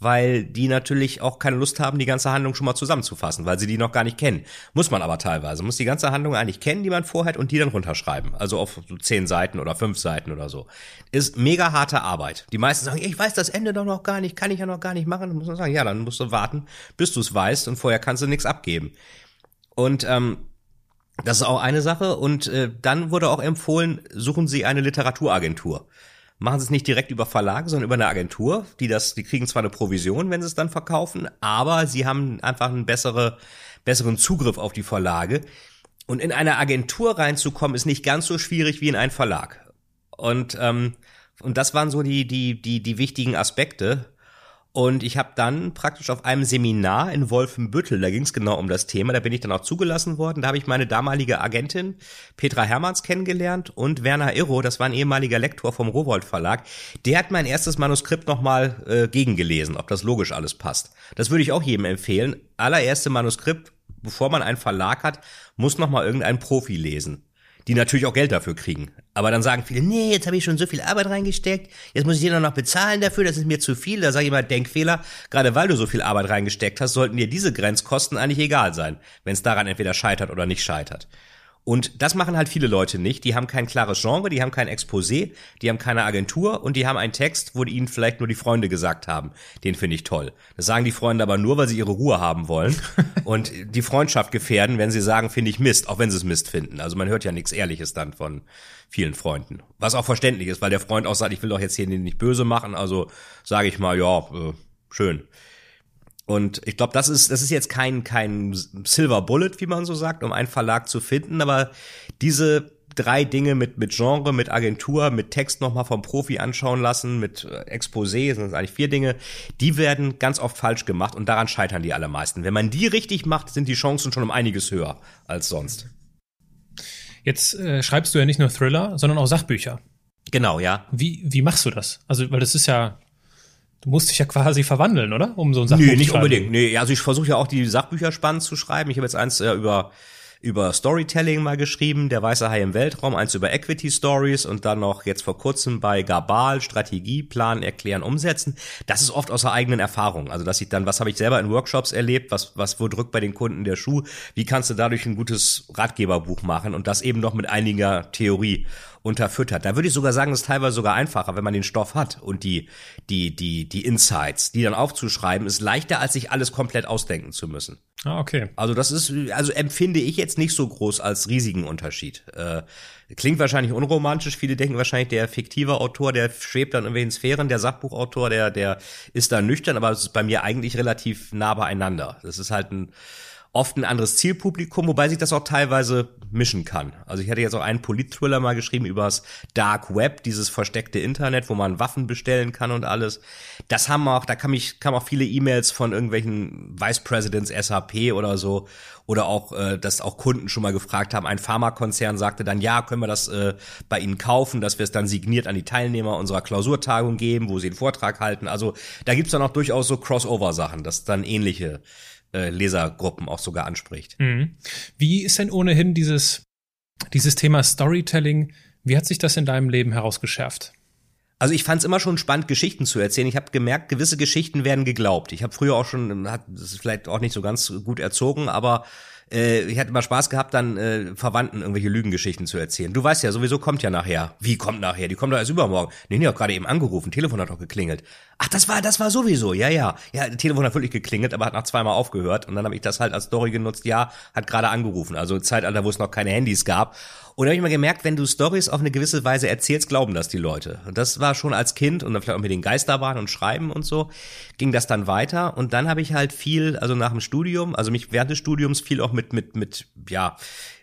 weil die natürlich auch keine Lust haben, die ganze Handlung schon mal zusammenzufassen, weil sie die noch gar nicht kennen. Muss man aber teilweise. Muss die ganze Handlung eigentlich kennen, die man vorhat und die dann runterschreiben. Also auf so zehn Seiten oder fünf Seiten oder so. Ist mega harte Arbeit. Die meisten sagen, ich weiß das Ende doch noch gar nicht, kann ich ja noch gar nicht machen. Dann muss man sagen, ja, dann musst du warten, bis du es weißt und vorher kannst du nichts abgeben. Und ähm, Das ist auch eine Sache. Und äh, dann wurde auch empfohlen, suchen Sie eine Literaturagentur. Machen Sie es nicht direkt über Verlage, sondern über eine Agentur, die das, die kriegen zwar eine Provision, wenn sie es dann verkaufen, aber sie haben einfach einen bessere, besseren Zugriff auf die Verlage. Und in eine Agentur reinzukommen, ist nicht ganz so schwierig wie in einen Verlag. Und ähm, und das waren so die die die die wichtigen Aspekte. Und ich habe dann praktisch auf einem Seminar in Wolfenbüttel, da ging es genau um das Thema, da bin ich dann auch zugelassen worden. Da habe ich meine damalige Agentin Petra Hermanns kennengelernt und Werner Irro, das war ein ehemaliger Lektor vom Rowold Verlag. Der hat mein erstes Manuskript nochmal äh, gegengelesen, ob das logisch alles passt. Das würde ich auch jedem empfehlen. Allererste Manuskript, bevor man einen Verlag hat, muss nochmal irgendein Profi lesen die natürlich auch Geld dafür kriegen. Aber dann sagen viele, nee, jetzt habe ich schon so viel Arbeit reingesteckt, jetzt muss ich dir noch bezahlen dafür, das ist mir zu viel. Da sage ich mal, Denkfehler, gerade weil du so viel Arbeit reingesteckt hast, sollten dir diese Grenzkosten eigentlich egal sein, wenn es daran entweder scheitert oder nicht scheitert. Und das machen halt viele Leute nicht. Die haben kein klares Genre, die haben kein Exposé, die haben keine Agentur und die haben einen Text, wo ihnen vielleicht nur die Freunde gesagt haben. Den finde ich toll. Das sagen die Freunde aber nur, weil sie ihre Ruhe haben wollen *laughs* und die Freundschaft gefährden, wenn sie sagen, finde ich Mist, auch wenn sie es Mist finden. Also man hört ja nichts Ehrliches dann von vielen Freunden. Was auch verständlich ist, weil der Freund auch sagt, ich will doch jetzt hier nicht böse machen, also sage ich mal, ja, äh, schön. Und ich glaube, das ist, das ist jetzt kein, kein Silver Bullet, wie man so sagt, um einen Verlag zu finden, aber diese drei Dinge mit, mit Genre, mit Agentur, mit Text nochmal vom Profi anschauen lassen, mit äh, Exposé, sind das eigentlich vier Dinge, die werden ganz oft falsch gemacht und daran scheitern die allermeisten. Wenn man die richtig macht, sind die Chancen schon um einiges höher als sonst.
Jetzt äh, schreibst du ja nicht nur Thriller, sondern auch Sachbücher.
Genau, ja.
Wie, wie machst du das? Also, weil das ist ja Du musst dich ja quasi verwandeln, oder? Um so ein Sachbuch
Nee, nicht unbedingt. Nee, also ich versuche ja auch die Sachbücher spannend zu schreiben. Ich habe jetzt eins äh, über über Storytelling mal geschrieben, der weiße Hai im Weltraum, eins über Equity Stories und dann noch jetzt vor kurzem bei Gabal Strategie, Plan, Erklären, Umsetzen. Das ist oft aus der eigenen Erfahrung. Also, dass ich dann, was habe ich selber in Workshops erlebt, was, was, wo drückt bei den Kunden der Schuh, wie kannst du dadurch ein gutes Ratgeberbuch machen und das eben noch mit einiger Theorie unterfüttert. Da würde ich sogar sagen, es ist teilweise sogar einfacher, wenn man den Stoff hat und die, die, die, die Insights, die dann aufzuschreiben, ist leichter, als sich alles komplett ausdenken zu müssen.
Ah, okay.
Also das ist, also empfinde ich jetzt nicht so groß als riesigen Unterschied. Äh, klingt wahrscheinlich unromantisch. Viele denken wahrscheinlich, der fiktive Autor, der schwebt dann in irgendwelchen Sphären. Der Sachbuchautor, der, der ist da nüchtern, aber es ist bei mir eigentlich relativ nah beieinander. Das ist halt ein, oft ein anderes Zielpublikum, wobei sich das auch teilweise mischen kann. Also ich hatte jetzt auch einen Polit-Thriller mal geschrieben über das Dark Web, dieses versteckte Internet, wo man Waffen bestellen kann und alles. Das haben auch, da kam ich, kam auch viele E-Mails von irgendwelchen Vice Presidents SAP oder so. Oder auch, äh, dass auch Kunden schon mal gefragt haben. Ein Pharmakonzern sagte dann, ja, können wir das äh, bei Ihnen kaufen, dass wir es dann signiert an die Teilnehmer unserer Klausurtagung geben, wo sie einen Vortrag halten. Also da gibt's dann auch durchaus so Crossover-Sachen, dass dann ähnliche äh, Lesergruppen auch sogar anspricht.
Mhm. Wie ist denn ohnehin dieses, dieses Thema Storytelling, wie hat sich das in deinem Leben herausgeschärft?
Also ich fand es immer schon spannend, Geschichten zu erzählen. Ich habe gemerkt, gewisse Geschichten werden geglaubt. Ich habe früher auch schon, hat, das ist vielleicht auch nicht so ganz gut erzogen, aber äh, ich hatte immer Spaß gehabt, dann äh, Verwandten irgendwelche Lügengeschichten zu erzählen. Du weißt ja, sowieso kommt ja nachher. Wie kommt nachher? Die kommt doch erst übermorgen. Nee, nee, auch gerade eben angerufen, Telefon hat doch geklingelt. Ach, das war, das war sowieso, ja, ja. Ja, Telefon hat wirklich geklingelt, aber hat nach zweimal aufgehört. Und dann habe ich das halt als Story genutzt, ja, hat gerade angerufen. Also Zeitalter, wo es noch keine Handys gab. Und da habe ich mal gemerkt, wenn du Stories auf eine gewisse Weise erzählst, glauben das die Leute. Und das war schon als Kind und dann vielleicht auch mit den Geisterbahnen und Schreiben und so, ging das dann weiter. Und dann habe ich halt viel, also nach dem Studium, also mich während des Studiums viel auch mit, mit, mit, ja,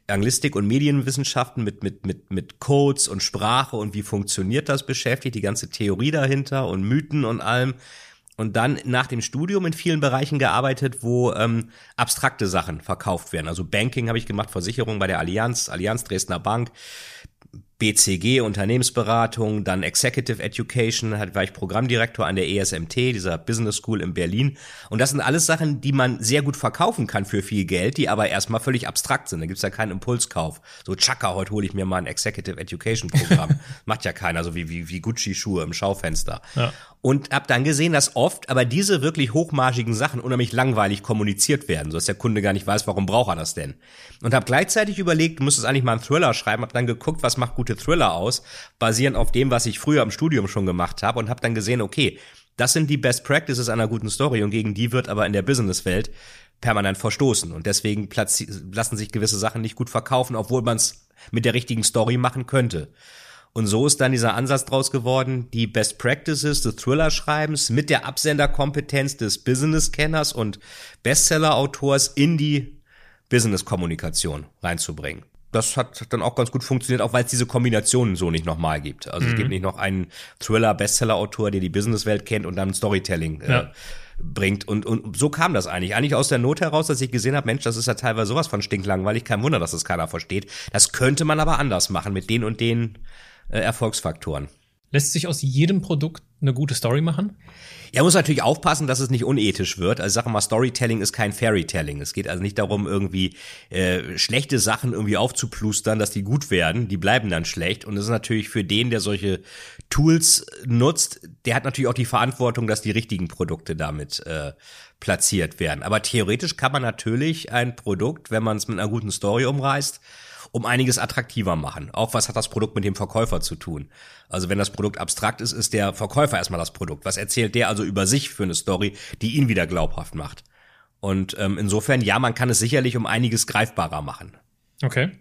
Anglistik und Medienwissenschaften mit, mit, mit, mit Codes und Sprache und wie funktioniert das beschäftigt, die ganze Theorie dahinter und Mythen und allem und dann nach dem Studium in vielen Bereichen gearbeitet, wo ähm, abstrakte Sachen verkauft werden. Also Banking habe ich gemacht, Versicherung bei der Allianz, Allianz Dresdner Bank. BCG, Unternehmensberatung, dann Executive Education, war ich Programmdirektor an der ESMT, dieser Business School in Berlin. Und das sind alles Sachen, die man sehr gut verkaufen kann für viel Geld, die aber erstmal völlig abstrakt sind. Da gibt's ja keinen Impulskauf. So, tschakka, heute hole ich mir mal ein Executive Education Programm. *laughs* Macht ja keiner, so wie, wie, wie Gucci-Schuhe im Schaufenster. Ja. Und hab dann gesehen, dass oft aber diese wirklich hochmargigen Sachen unheimlich langweilig kommuniziert werden, so dass der Kunde gar nicht weiß, warum braucht er das denn. Und hab gleichzeitig überlegt, du müsstest eigentlich mal einen Thriller schreiben, hab dann geguckt, was macht gute Thriller aus, basierend auf dem, was ich früher im Studium schon gemacht habe und habe dann gesehen, okay, Das sind die Best Practices einer guten Story und gegen die wird aber in der Businesswelt permanent verstoßen und deswegen lassen sich gewisse Sachen nicht gut verkaufen, obwohl man es mit der richtigen Story machen könnte. Und so ist dann dieser Ansatz draus geworden, die Best Practices des Thriller-Schreibens mit der Absenderkompetenz des Business-Kenners und Bestseller-Autors in die Business-Kommunikation reinzubringen das hat dann auch ganz gut funktioniert, auch weil es diese Kombinationen so nicht nochmal gibt. Also mhm. es gibt nicht noch einen Thriller-Bestseller-Autor, der die Businesswelt kennt und dann Storytelling äh, ja. bringt. Und, und so kam das eigentlich. Eigentlich aus der Not heraus, dass ich gesehen habe, Mensch, das ist ja teilweise sowas von stinklangweilig. Kein Wunder, dass das keiner versteht. Das könnte man aber anders machen mit den und den äh, Erfolgsfaktoren.
Lässt sich aus jedem Produkt eine gute Story machen?
Ja, muss natürlich aufpassen, dass es nicht unethisch wird. Also sag mal, Storytelling ist kein Fairytelling. Es geht also nicht darum, irgendwie äh, schlechte Sachen irgendwie aufzuplustern, dass die gut werden. Die bleiben dann schlecht. Und das ist natürlich für den, der solche Tools nutzt, der hat natürlich auch die Verantwortung, dass die richtigen Produkte damit äh, platziert werden. Aber theoretisch kann man natürlich ein Produkt, wenn man es mit einer guten Story umreißt, um einiges attraktiver machen. Auch was hat das Produkt mit dem Verkäufer zu tun? Also wenn das Produkt abstrakt ist, ist der Verkäufer erstmal das Produkt. Was erzählt der also über sich für eine Story, die ihn wieder glaubhaft macht? Und ähm, insofern, ja, man kann es sicherlich um einiges greifbarer machen.
Okay.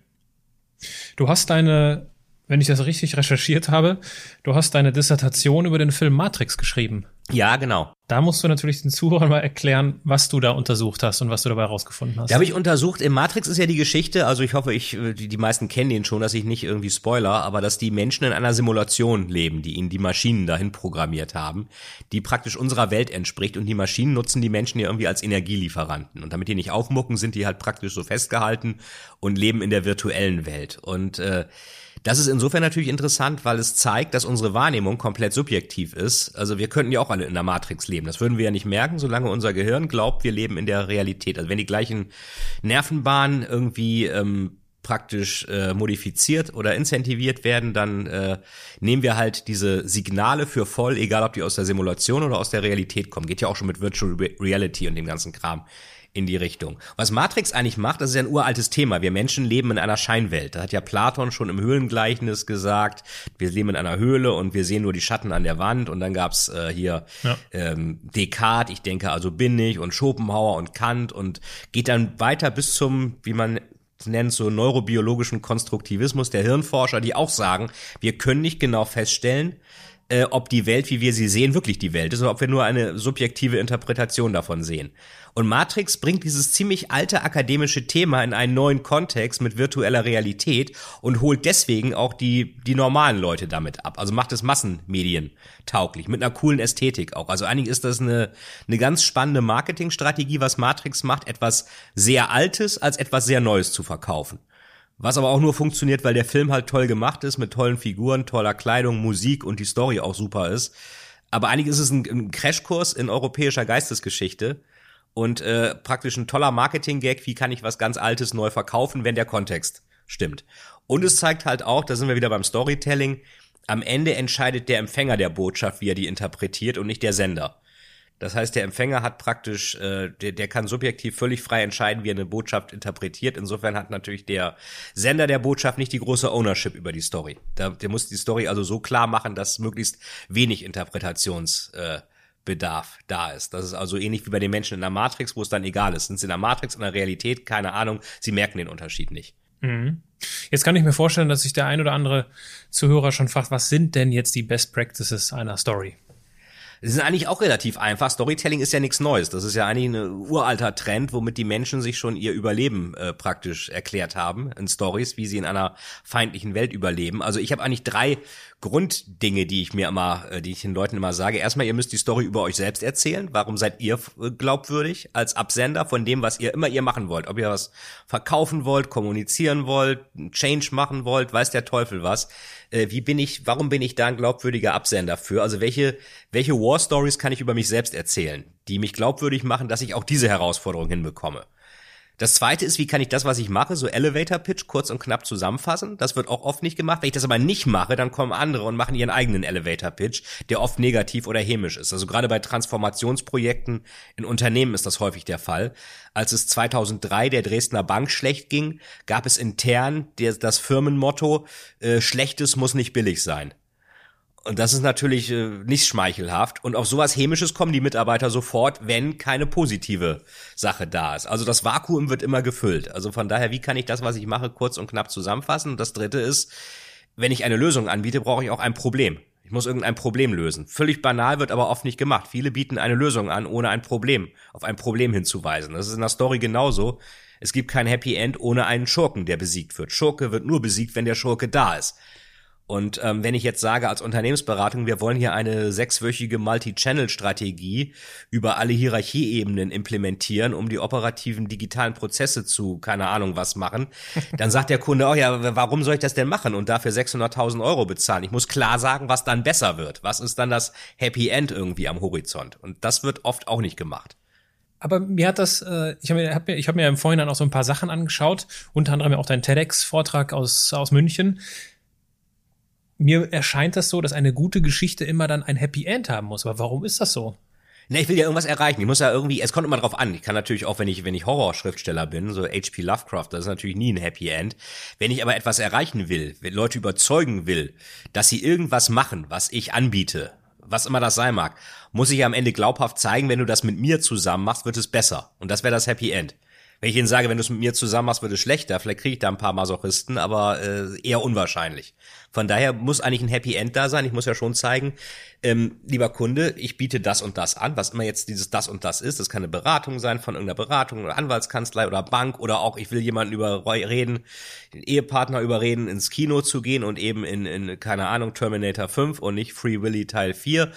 Du hast deine, wenn ich das richtig recherchiert habe, du hast deine Dissertation über den Film Matrix geschrieben.
Ja, genau.
Da musst du natürlich den Zuhörern mal erklären, was du da untersucht hast und was du dabei herausgefunden hast.
Da habe ich untersucht, im Matrix ist ja die Geschichte, also ich hoffe, ich, die, die meisten kennen den schon, dass ich nicht irgendwie spoiler, aber dass die Menschen in einer Simulation leben, die ihnen die Maschinen dahin programmiert haben, die praktisch unserer Welt entspricht und die Maschinen nutzen die Menschen ja irgendwie als Energielieferanten. Und damit die nicht aufmucken, sind die halt praktisch so festgehalten und leben in der virtuellen Welt. Und äh, das ist insofern natürlich interessant, weil es zeigt, dass unsere Wahrnehmung komplett subjektiv ist. Also wir könnten ja auch alle in der Matrix leben. Das würden wir ja nicht merken, solange unser Gehirn glaubt, wir leben in der Realität. Also wenn die gleichen Nervenbahnen irgendwie ähm, praktisch äh, modifiziert oder incentiviert werden, dann äh, nehmen wir halt diese Signale für voll, egal ob die aus der Simulation oder aus der Realität kommen. Geht ja auch schon mit Virtual Reality und dem ganzen Kram in die Richtung. Was Matrix eigentlich macht, das ist ja ein uraltes Thema. Wir Menschen leben in einer Scheinwelt. Da hat ja Platon schon im Höhlengleichnis gesagt, wir leben in einer Höhle und wir sehen nur die Schatten an der Wand. Und dann gab's äh, hier ja. ähm, Descartes, ich denke also bin ich, und Schopenhauer und Kant und geht dann weiter bis zum, wie man nennt, so neurobiologischen Konstruktivismus der Hirnforscher, die auch sagen, wir können nicht genau feststellen, äh, ob die Welt, wie wir sie sehen, wirklich die Welt ist oder ob wir nur eine subjektive Interpretation davon sehen. Und Matrix bringt dieses ziemlich alte akademische Thema in einen neuen Kontext mit virtueller Realität und holt deswegen auch die, die normalen Leute damit ab. Also macht es Massenmedien tauglich, mit einer coolen Ästhetik auch. Also eigentlich ist das eine, eine ganz spannende Marketingstrategie, was Matrix macht, etwas sehr Altes als etwas sehr Neues zu verkaufen. Was aber auch nur funktioniert, weil der Film halt toll gemacht ist, mit tollen Figuren, toller Kleidung, Musik und die Story auch super ist. Aber eigentlich ist es ein, ein Crashkurs in europäischer Geistesgeschichte und äh, praktisch ein toller Marketing-Gag, wie kann ich was ganz Altes neu verkaufen, wenn der Kontext stimmt. Und es zeigt halt auch, da sind wir wieder beim Storytelling, am Ende entscheidet der Empfänger der Botschaft, wie er die interpretiert und nicht der Sender. Das heißt, der Empfänger hat praktisch, äh, der, der kann subjektiv völlig frei entscheiden, wie er eine Botschaft interpretiert. Insofern hat natürlich der Sender der Botschaft nicht die große Ownership über die Story. Der, der muss die Story also so klar machen, dass möglichst wenig Interpretations äh, Bedarf da ist. Das ist also ähnlich wie bei den Menschen in der Matrix, wo es dann egal ist. Sind sie in der Matrix, in der Realität, keine Ahnung, sie merken den Unterschied nicht.
Mhm. Jetzt kann ich mir vorstellen, dass sich der ein oder andere Zuhörer schon fragt, was sind denn jetzt die Best Practices einer Story?
Es ist eigentlich auch relativ einfach. Storytelling ist ja nichts Neues. Das ist ja eigentlich ein uralter Trend, womit die Menschen sich schon ihr Überleben äh, praktisch erklärt haben in Stories, wie sie in einer feindlichen Welt überleben. Also ich habe eigentlich drei Grunddinge, die ich mir immer, äh, die ich den Leuten immer sage. Erstmal, ihr müsst die Story über euch selbst erzählen. Warum seid ihr äh, glaubwürdig als Absender von dem, was ihr immer ihr machen wollt? Ob ihr was verkaufen wollt, kommunizieren wollt, Change machen wollt, weiß der Teufel was. Äh, wie bin ich, warum bin ich da ein glaubwürdiger Absender für? Also welche, welche War Stories kann ich über mich selbst erzählen, die mich glaubwürdig machen, dass ich auch diese Herausforderung hinbekomme? Das zweite ist, wie kann ich das, was ich mache, so Elevator Pitch kurz und knapp zusammenfassen? Das wird auch oft nicht gemacht. Wenn ich das aber nicht mache, dann kommen andere und machen ihren eigenen Elevator Pitch, der oft negativ oder hämisch ist. Also gerade bei Transformationsprojekten in Unternehmen ist das häufig der Fall. Als es 2003 der Dresdner Bank schlecht ging, gab es intern das Firmenmotto, äh, Schlechtes muss nicht billig sein. Und das ist natürlich äh, nicht schmeichelhaft. Und auf sowas Hämisches kommen die Mitarbeiter sofort, wenn keine positive Sache da ist. Also das Vakuum wird immer gefüllt. Also von daher, wie kann ich das, was ich mache, kurz und knapp zusammenfassen? Und das dritte ist, wenn ich eine Lösung anbiete, brauche ich auch ein Problem. Ich muss irgendein Problem lösen. Völlig banal wird aber oft nicht gemacht. Viele bieten eine Lösung an, ohne ein Problem, auf ein Problem hinzuweisen. Das ist in der Story genauso. Es gibt kein Happy End ohne einen Schurken, der besiegt wird. Schurke wird nur besiegt, wenn der Schurke da ist. Und ähm, wenn ich jetzt sage als Unternehmensberatung, wir wollen hier eine sechswöchige Multi-Channel-Strategie über alle Hierarchieebenen implementieren, um die operativen digitalen Prozesse zu, keine Ahnung, was machen, dann sagt der Kunde, oh ja, warum soll ich das denn machen und dafür 600.000 Euro bezahlen? Ich muss klar sagen, was dann besser wird. Was ist dann das Happy End irgendwie am Horizont? Und das wird oft auch nicht gemacht.
Aber mir hat das, äh, ich habe mir, hab mir, ich hab mir im Vorhinein auch so ein paar Sachen angeschaut, unter anderem auch dein TEDx-Vortrag aus, aus München mir erscheint das so, dass eine gute Geschichte immer dann ein Happy End haben muss. Aber warum ist das so?
Ne, ich will ja irgendwas erreichen. Ich muss ja irgendwie, es kommt immer drauf an. Ich kann natürlich auch, wenn ich, wenn ich Horrorschriftsteller bin, so H.P. Lovecraft, das ist natürlich nie ein Happy End. Wenn ich aber etwas erreichen will, wenn Leute überzeugen will, dass sie irgendwas machen, was ich anbiete, was immer das sein mag, muss ich am Ende glaubhaft zeigen, wenn du das mit mir zusammen machst, wird es besser. Und das wäre das Happy End. Wenn ich Ihnen sage, wenn du es mit mir zusammen machst, wird es schlechter, vielleicht kriege ich da ein paar Masochisten, aber äh, eher unwahrscheinlich. Von daher muss eigentlich ein Happy End da sein. Ich muss ja schon zeigen, ähm, lieber Kunde, ich biete das und das an, was immer jetzt dieses das und das ist. Das kann eine Beratung sein von irgendeiner Beratung oder Anwaltskanzlei oder Bank oder auch ich will jemanden überreden, den Ehepartner überreden, ins Kino zu gehen und eben in, in keine Ahnung, Terminator 5 und nicht Free Willy Teil 4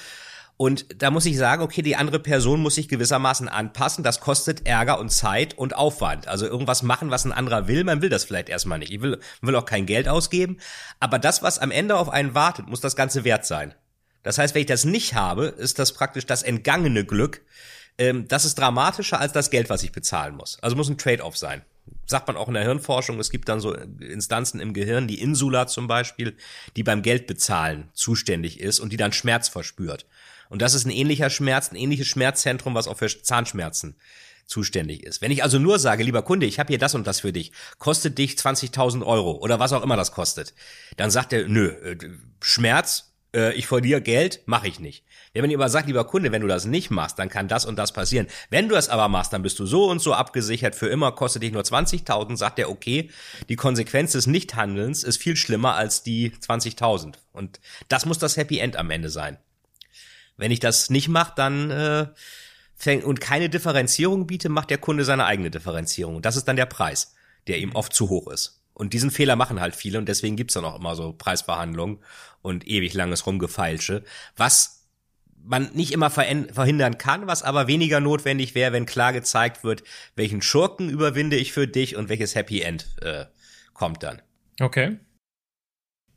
und da muss ich sagen, okay, die andere Person muss sich gewissermaßen anpassen. Das kostet Ärger und Zeit und Aufwand. Also irgendwas machen, was ein anderer will, man will das vielleicht erstmal nicht. Ich will, will auch kein Geld ausgeben. Aber das, was am Ende auf einen wartet, muss das Ganze wert sein. Das heißt, wenn ich das nicht habe, ist das praktisch das entgangene Glück. Ähm, das ist dramatischer als das Geld, was ich bezahlen muss. Also muss ein Trade-off sein sagt man auch in der Hirnforschung, es gibt dann so Instanzen im Gehirn, die Insula zum Beispiel, die beim Geldbezahlen zuständig ist und die dann Schmerz verspürt. Und das ist ein ähnlicher Schmerz, ein ähnliches Schmerzzentrum, was auch für Zahnschmerzen zuständig ist. Wenn ich also nur sage, lieber Kunde, ich habe hier das und das für dich, kostet dich 20.000 Euro oder was auch immer das kostet, dann sagt er, nö, äh, Schmerz, äh, ich verliere Geld, mache ich nicht. Wenn man aber sagt, lieber Kunde, wenn du das nicht machst, dann kann das und das passieren. Wenn du das aber machst, dann bist du so und so abgesichert, für immer kostet dich nur 20.000, sagt er, okay, die Konsequenz des Nichthandelns ist viel schlimmer als die 20.000. Und das muss das Happy End am Ende sein. Wenn ich das nicht mache, dann äh, fäng, und keine Differenzierung biete, macht der Kunde seine eigene Differenzierung. Und das ist dann der Preis, der ihm oft zu hoch ist. Und diesen Fehler machen halt viele und deswegen gibt's dann auch immer so Preisverhandlungen und ewig langes Rumgefeilsche, was man nicht immer verhindern kann, was aber weniger notwendig wäre, wenn klar gezeigt wird, welchen Schurken überwinde ich für dich und welches Happy End äh, kommt dann.
Okay.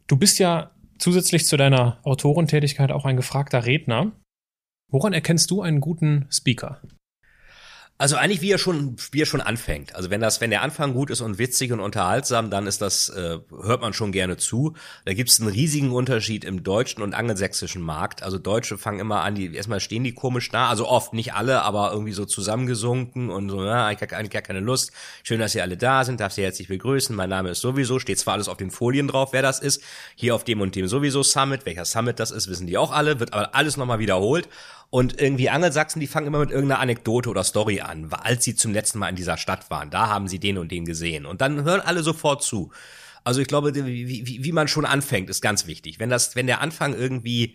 Du bist ja zusätzlich zu deiner Autorentätigkeit auch ein gefragter Redner. Woran erkennst du einen guten Speaker?
Also eigentlich wie er schon, wie er schon anfängt. Also wenn das, wenn der Anfang gut ist und witzig und unterhaltsam, dann ist das, äh, hört man schon gerne zu. Da gibt es einen riesigen Unterschied im deutschen und angelsächsischen Markt. Also Deutsche fangen immer an, die erstmal stehen die komisch da, also oft, nicht alle, aber irgendwie so zusammengesunken und so, na, ich habe eigentlich gar keine Lust. Schön, dass ihr alle da sind, darf Sie herzlich begrüßen. Mein Name ist sowieso, steht zwar alles auf den Folien drauf, wer das ist. Hier auf dem und dem sowieso Summit, welcher Summit das ist, wissen die auch alle, wird aber alles nochmal wiederholt. Und irgendwie Angelsachsen, die fangen immer mit irgendeiner Anekdote oder Story an, als sie zum letzten Mal in dieser Stadt waren. Da haben sie den und den gesehen. Und dann hören alle sofort zu. Also ich glaube, wie, wie, wie man schon anfängt, ist ganz wichtig. Wenn das, wenn der Anfang irgendwie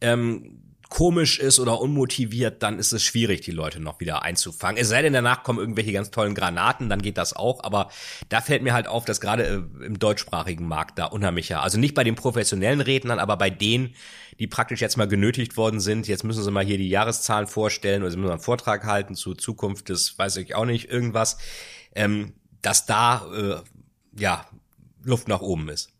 ähm, komisch ist oder unmotiviert, dann ist es schwierig, die Leute noch wieder einzufangen. Es sei denn, danach kommen irgendwelche ganz tollen Granaten, dann geht das auch. Aber da fällt mir halt auf, dass gerade äh, im deutschsprachigen Markt da unheimlicher, also nicht bei den professionellen Rednern, aber bei denen, die praktisch jetzt mal genötigt worden sind, jetzt müssen sie mal hier die Jahreszahlen vorstellen oder sie müssen einen Vortrag halten zu Zukunft des, weiß ich auch nicht, irgendwas, ähm, dass da äh, ja Luft nach oben ist.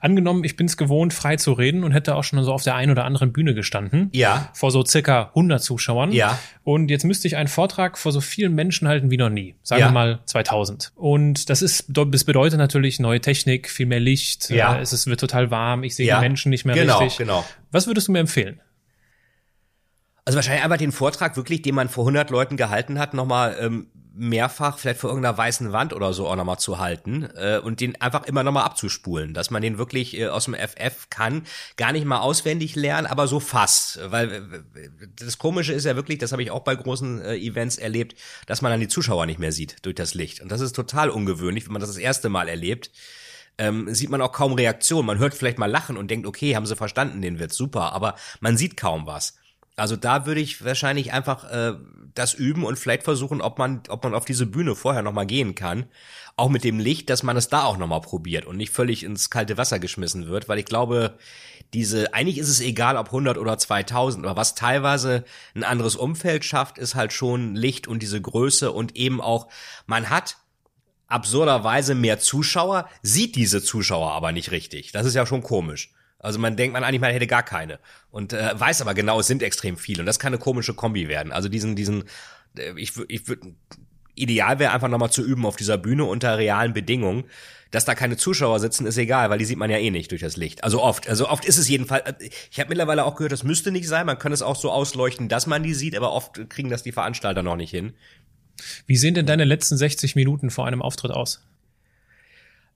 Angenommen, ich bin es gewohnt, frei zu reden und hätte auch schon so auf der einen oder anderen Bühne gestanden.
Ja.
Vor so circa 100 Zuschauern.
Ja.
Und jetzt müsste ich einen Vortrag vor so vielen Menschen halten wie noch nie. Sagen ja. wir mal 2000. Und das ist, das bedeutet natürlich neue Technik, viel mehr Licht.
Ja.
Äh, es ist, wird total warm. Ich sehe ja. die Menschen nicht mehr
genau,
richtig.
Genau, genau.
Was würdest du mir empfehlen?
Also wahrscheinlich einfach den Vortrag wirklich, den man vor 100 Leuten gehalten hat, nochmal ähm, mehrfach vielleicht vor irgendeiner weißen Wand oder so auch nochmal zu halten äh, und den einfach immer nochmal abzuspulen, dass man den wirklich äh, aus dem FF kann, gar nicht mal auswendig lernen, aber so fast, weil das Komische ist ja wirklich, das habe ich auch bei großen äh, Events erlebt, dass man dann die Zuschauer nicht mehr sieht durch das Licht und das ist total ungewöhnlich, wenn man das das erste Mal erlebt. Ähm, sieht man auch kaum Reaktion. Man hört vielleicht mal lachen und denkt, okay, haben sie verstanden den Witz, super, aber man sieht kaum was. Also da würde ich wahrscheinlich einfach äh, das üben und vielleicht versuchen, ob man, ob man auf diese Bühne vorher nochmal gehen kann. Auch mit dem Licht, dass man es da auch nochmal probiert und nicht völlig ins kalte Wasser geschmissen wird, weil ich glaube, diese, eigentlich ist es egal, ob 100 oder 2000, aber was teilweise ein anderes Umfeld schafft, ist halt schon Licht und diese Größe und eben auch, man hat absurderweise mehr Zuschauer, sieht diese Zuschauer aber nicht richtig. Das ist ja schon komisch. Also man denkt man eigentlich, man hätte gar keine. Und äh, weiß aber genau, es sind extrem viele. Und das kann eine komische Kombi werden. Also diesen, diesen, äh, ich, ich würde, ideal wäre einfach nochmal zu üben auf dieser Bühne unter realen Bedingungen. Dass da keine Zuschauer sitzen, ist egal, weil die sieht man ja eh nicht durch das Licht. Also oft. Also oft ist es jedenfalls. Äh, ich habe mittlerweile auch gehört, das müsste nicht sein. Man kann es auch so ausleuchten, dass man die sieht, aber oft kriegen das die Veranstalter noch nicht hin.
Wie sehen denn deine letzten 60 Minuten vor einem Auftritt aus?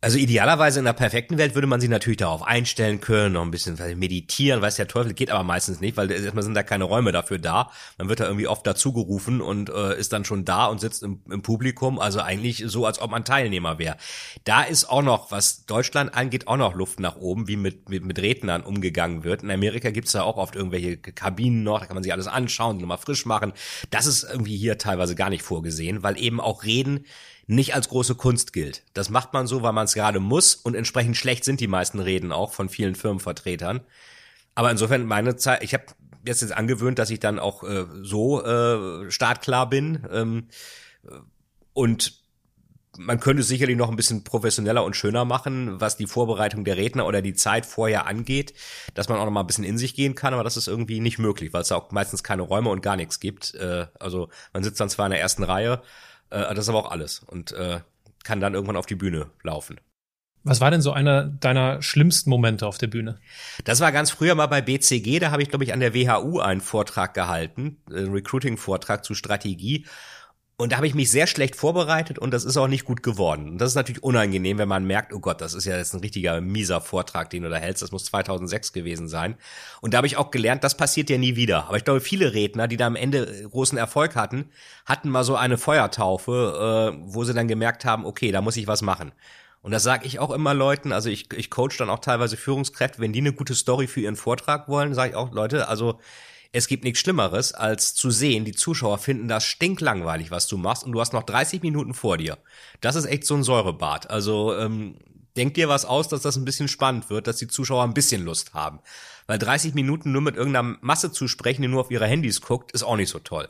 Also idealerweise in der perfekten Welt würde man sich natürlich darauf einstellen können, noch ein bisschen meditieren, weiß der Teufel, geht aber meistens nicht, weil erstmal sind da keine Räume dafür da. Man wird da irgendwie oft dazugerufen und äh, ist dann schon da und sitzt im, im Publikum, also eigentlich so, als ob man Teilnehmer wäre. Da ist auch noch, was Deutschland angeht, auch noch Luft nach oben, wie mit, mit, mit Rednern umgegangen wird. In Amerika gibt's da auch oft irgendwelche Kabinen noch, da kann man sich alles anschauen, nochmal frisch machen. Das ist irgendwie hier teilweise gar nicht vorgesehen, weil eben auch Reden nicht als große Kunst gilt. Das macht man so, weil man es gerade muss und entsprechend schlecht sind die meisten Reden auch von vielen Firmenvertretern. Aber insofern meine Zeit, ich habe jetzt jetzt angewöhnt, dass ich dann auch äh, so äh, startklar bin ähm, und man könnte sicherlich noch ein bisschen professioneller und schöner machen, was die Vorbereitung der Redner oder die Zeit vorher angeht, dass man auch noch mal ein bisschen in sich gehen kann, aber das ist irgendwie nicht möglich, weil es auch meistens keine Räume und gar nichts gibt. Äh, also man sitzt dann zwar in der ersten Reihe, äh, das ist aber auch alles und äh, kann dann irgendwann auf die Bühne laufen.
Was war denn so einer deiner schlimmsten Momente auf der Bühne?
Das war ganz früher mal bei BCG, da habe ich, glaube ich, an der WHU einen Vortrag gehalten, einen Recruiting-Vortrag zu Strategie. Und da habe ich mich sehr schlecht vorbereitet und das ist auch nicht gut geworden. Und das ist natürlich unangenehm, wenn man merkt, oh Gott, das ist ja jetzt ein richtiger mieser Vortrag, den du da hältst. Das muss 2006 gewesen sein. Und da habe ich auch gelernt, das passiert ja nie wieder. Aber ich glaube, viele Redner, die da am Ende großen Erfolg hatten, hatten mal so eine Feuertaufe, äh, wo sie dann gemerkt haben, okay, da muss ich was machen. Und das sage ich auch immer Leuten, also ich, ich coach dann auch teilweise Führungskräfte, wenn die eine gute Story für ihren Vortrag wollen, sage ich auch, Leute, also es gibt nichts Schlimmeres, als zu sehen, die Zuschauer finden das stinklangweilig, was du machst, und du hast noch 30 Minuten vor dir. Das ist echt so ein Säurebad. Also ähm, denk dir was aus, dass das ein bisschen spannend wird, dass die Zuschauer ein bisschen Lust haben. Weil 30 Minuten nur mit irgendeiner Masse zu sprechen, die nur auf ihre Handys guckt, ist auch nicht so toll.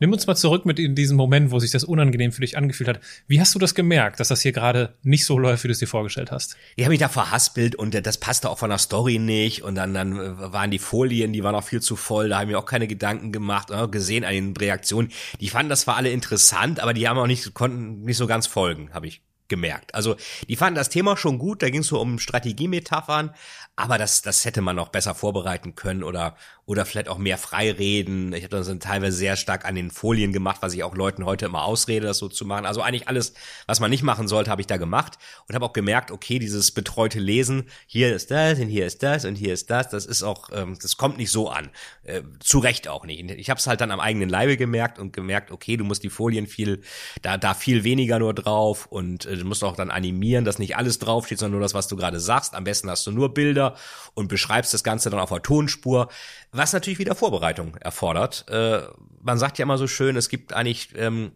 Nimm uns mal zurück mit in diesen Moment, wo sich das unangenehm für dich angefühlt hat. Wie hast du das gemerkt, dass das hier gerade nicht so läuft, wie du es dir vorgestellt hast?
Ich habe mich da verhaspelt und äh, das passte auch von der Story nicht und dann, dann äh, waren die Folien, die waren auch viel zu voll, da haben wir auch keine Gedanken gemacht, äh, gesehen an den Reaktionen. Die fanden das zwar alle interessant, aber die haben auch nicht, konnten nicht so ganz folgen, habe ich gemerkt. Also die fanden das Thema schon gut, da ging es so um Strategiemetaphern, aber das, das hätte man noch besser vorbereiten können oder, oder vielleicht auch mehr freireden. Ich habe das dann teilweise sehr stark an den Folien gemacht, was ich auch Leuten heute immer ausrede, das so zu machen. Also eigentlich alles, was man nicht machen sollte, habe ich da gemacht und habe auch gemerkt, okay, dieses betreute Lesen, hier ist das und hier ist das und hier ist das, das ist auch, ähm, das kommt nicht so an. Äh, zu Recht auch nicht. Ich habe es halt dann am eigenen Leibe gemerkt und gemerkt, okay, du musst die Folien viel, da, da viel weniger nur drauf und äh, du musst auch dann animieren, dass nicht alles draufsteht, sondern nur das, was du gerade sagst. Am besten hast du nur Bilder und beschreibst das Ganze dann auf der Tonspur, was natürlich wieder Vorbereitung erfordert. Äh, man sagt ja immer so schön, es gibt eigentlich ähm,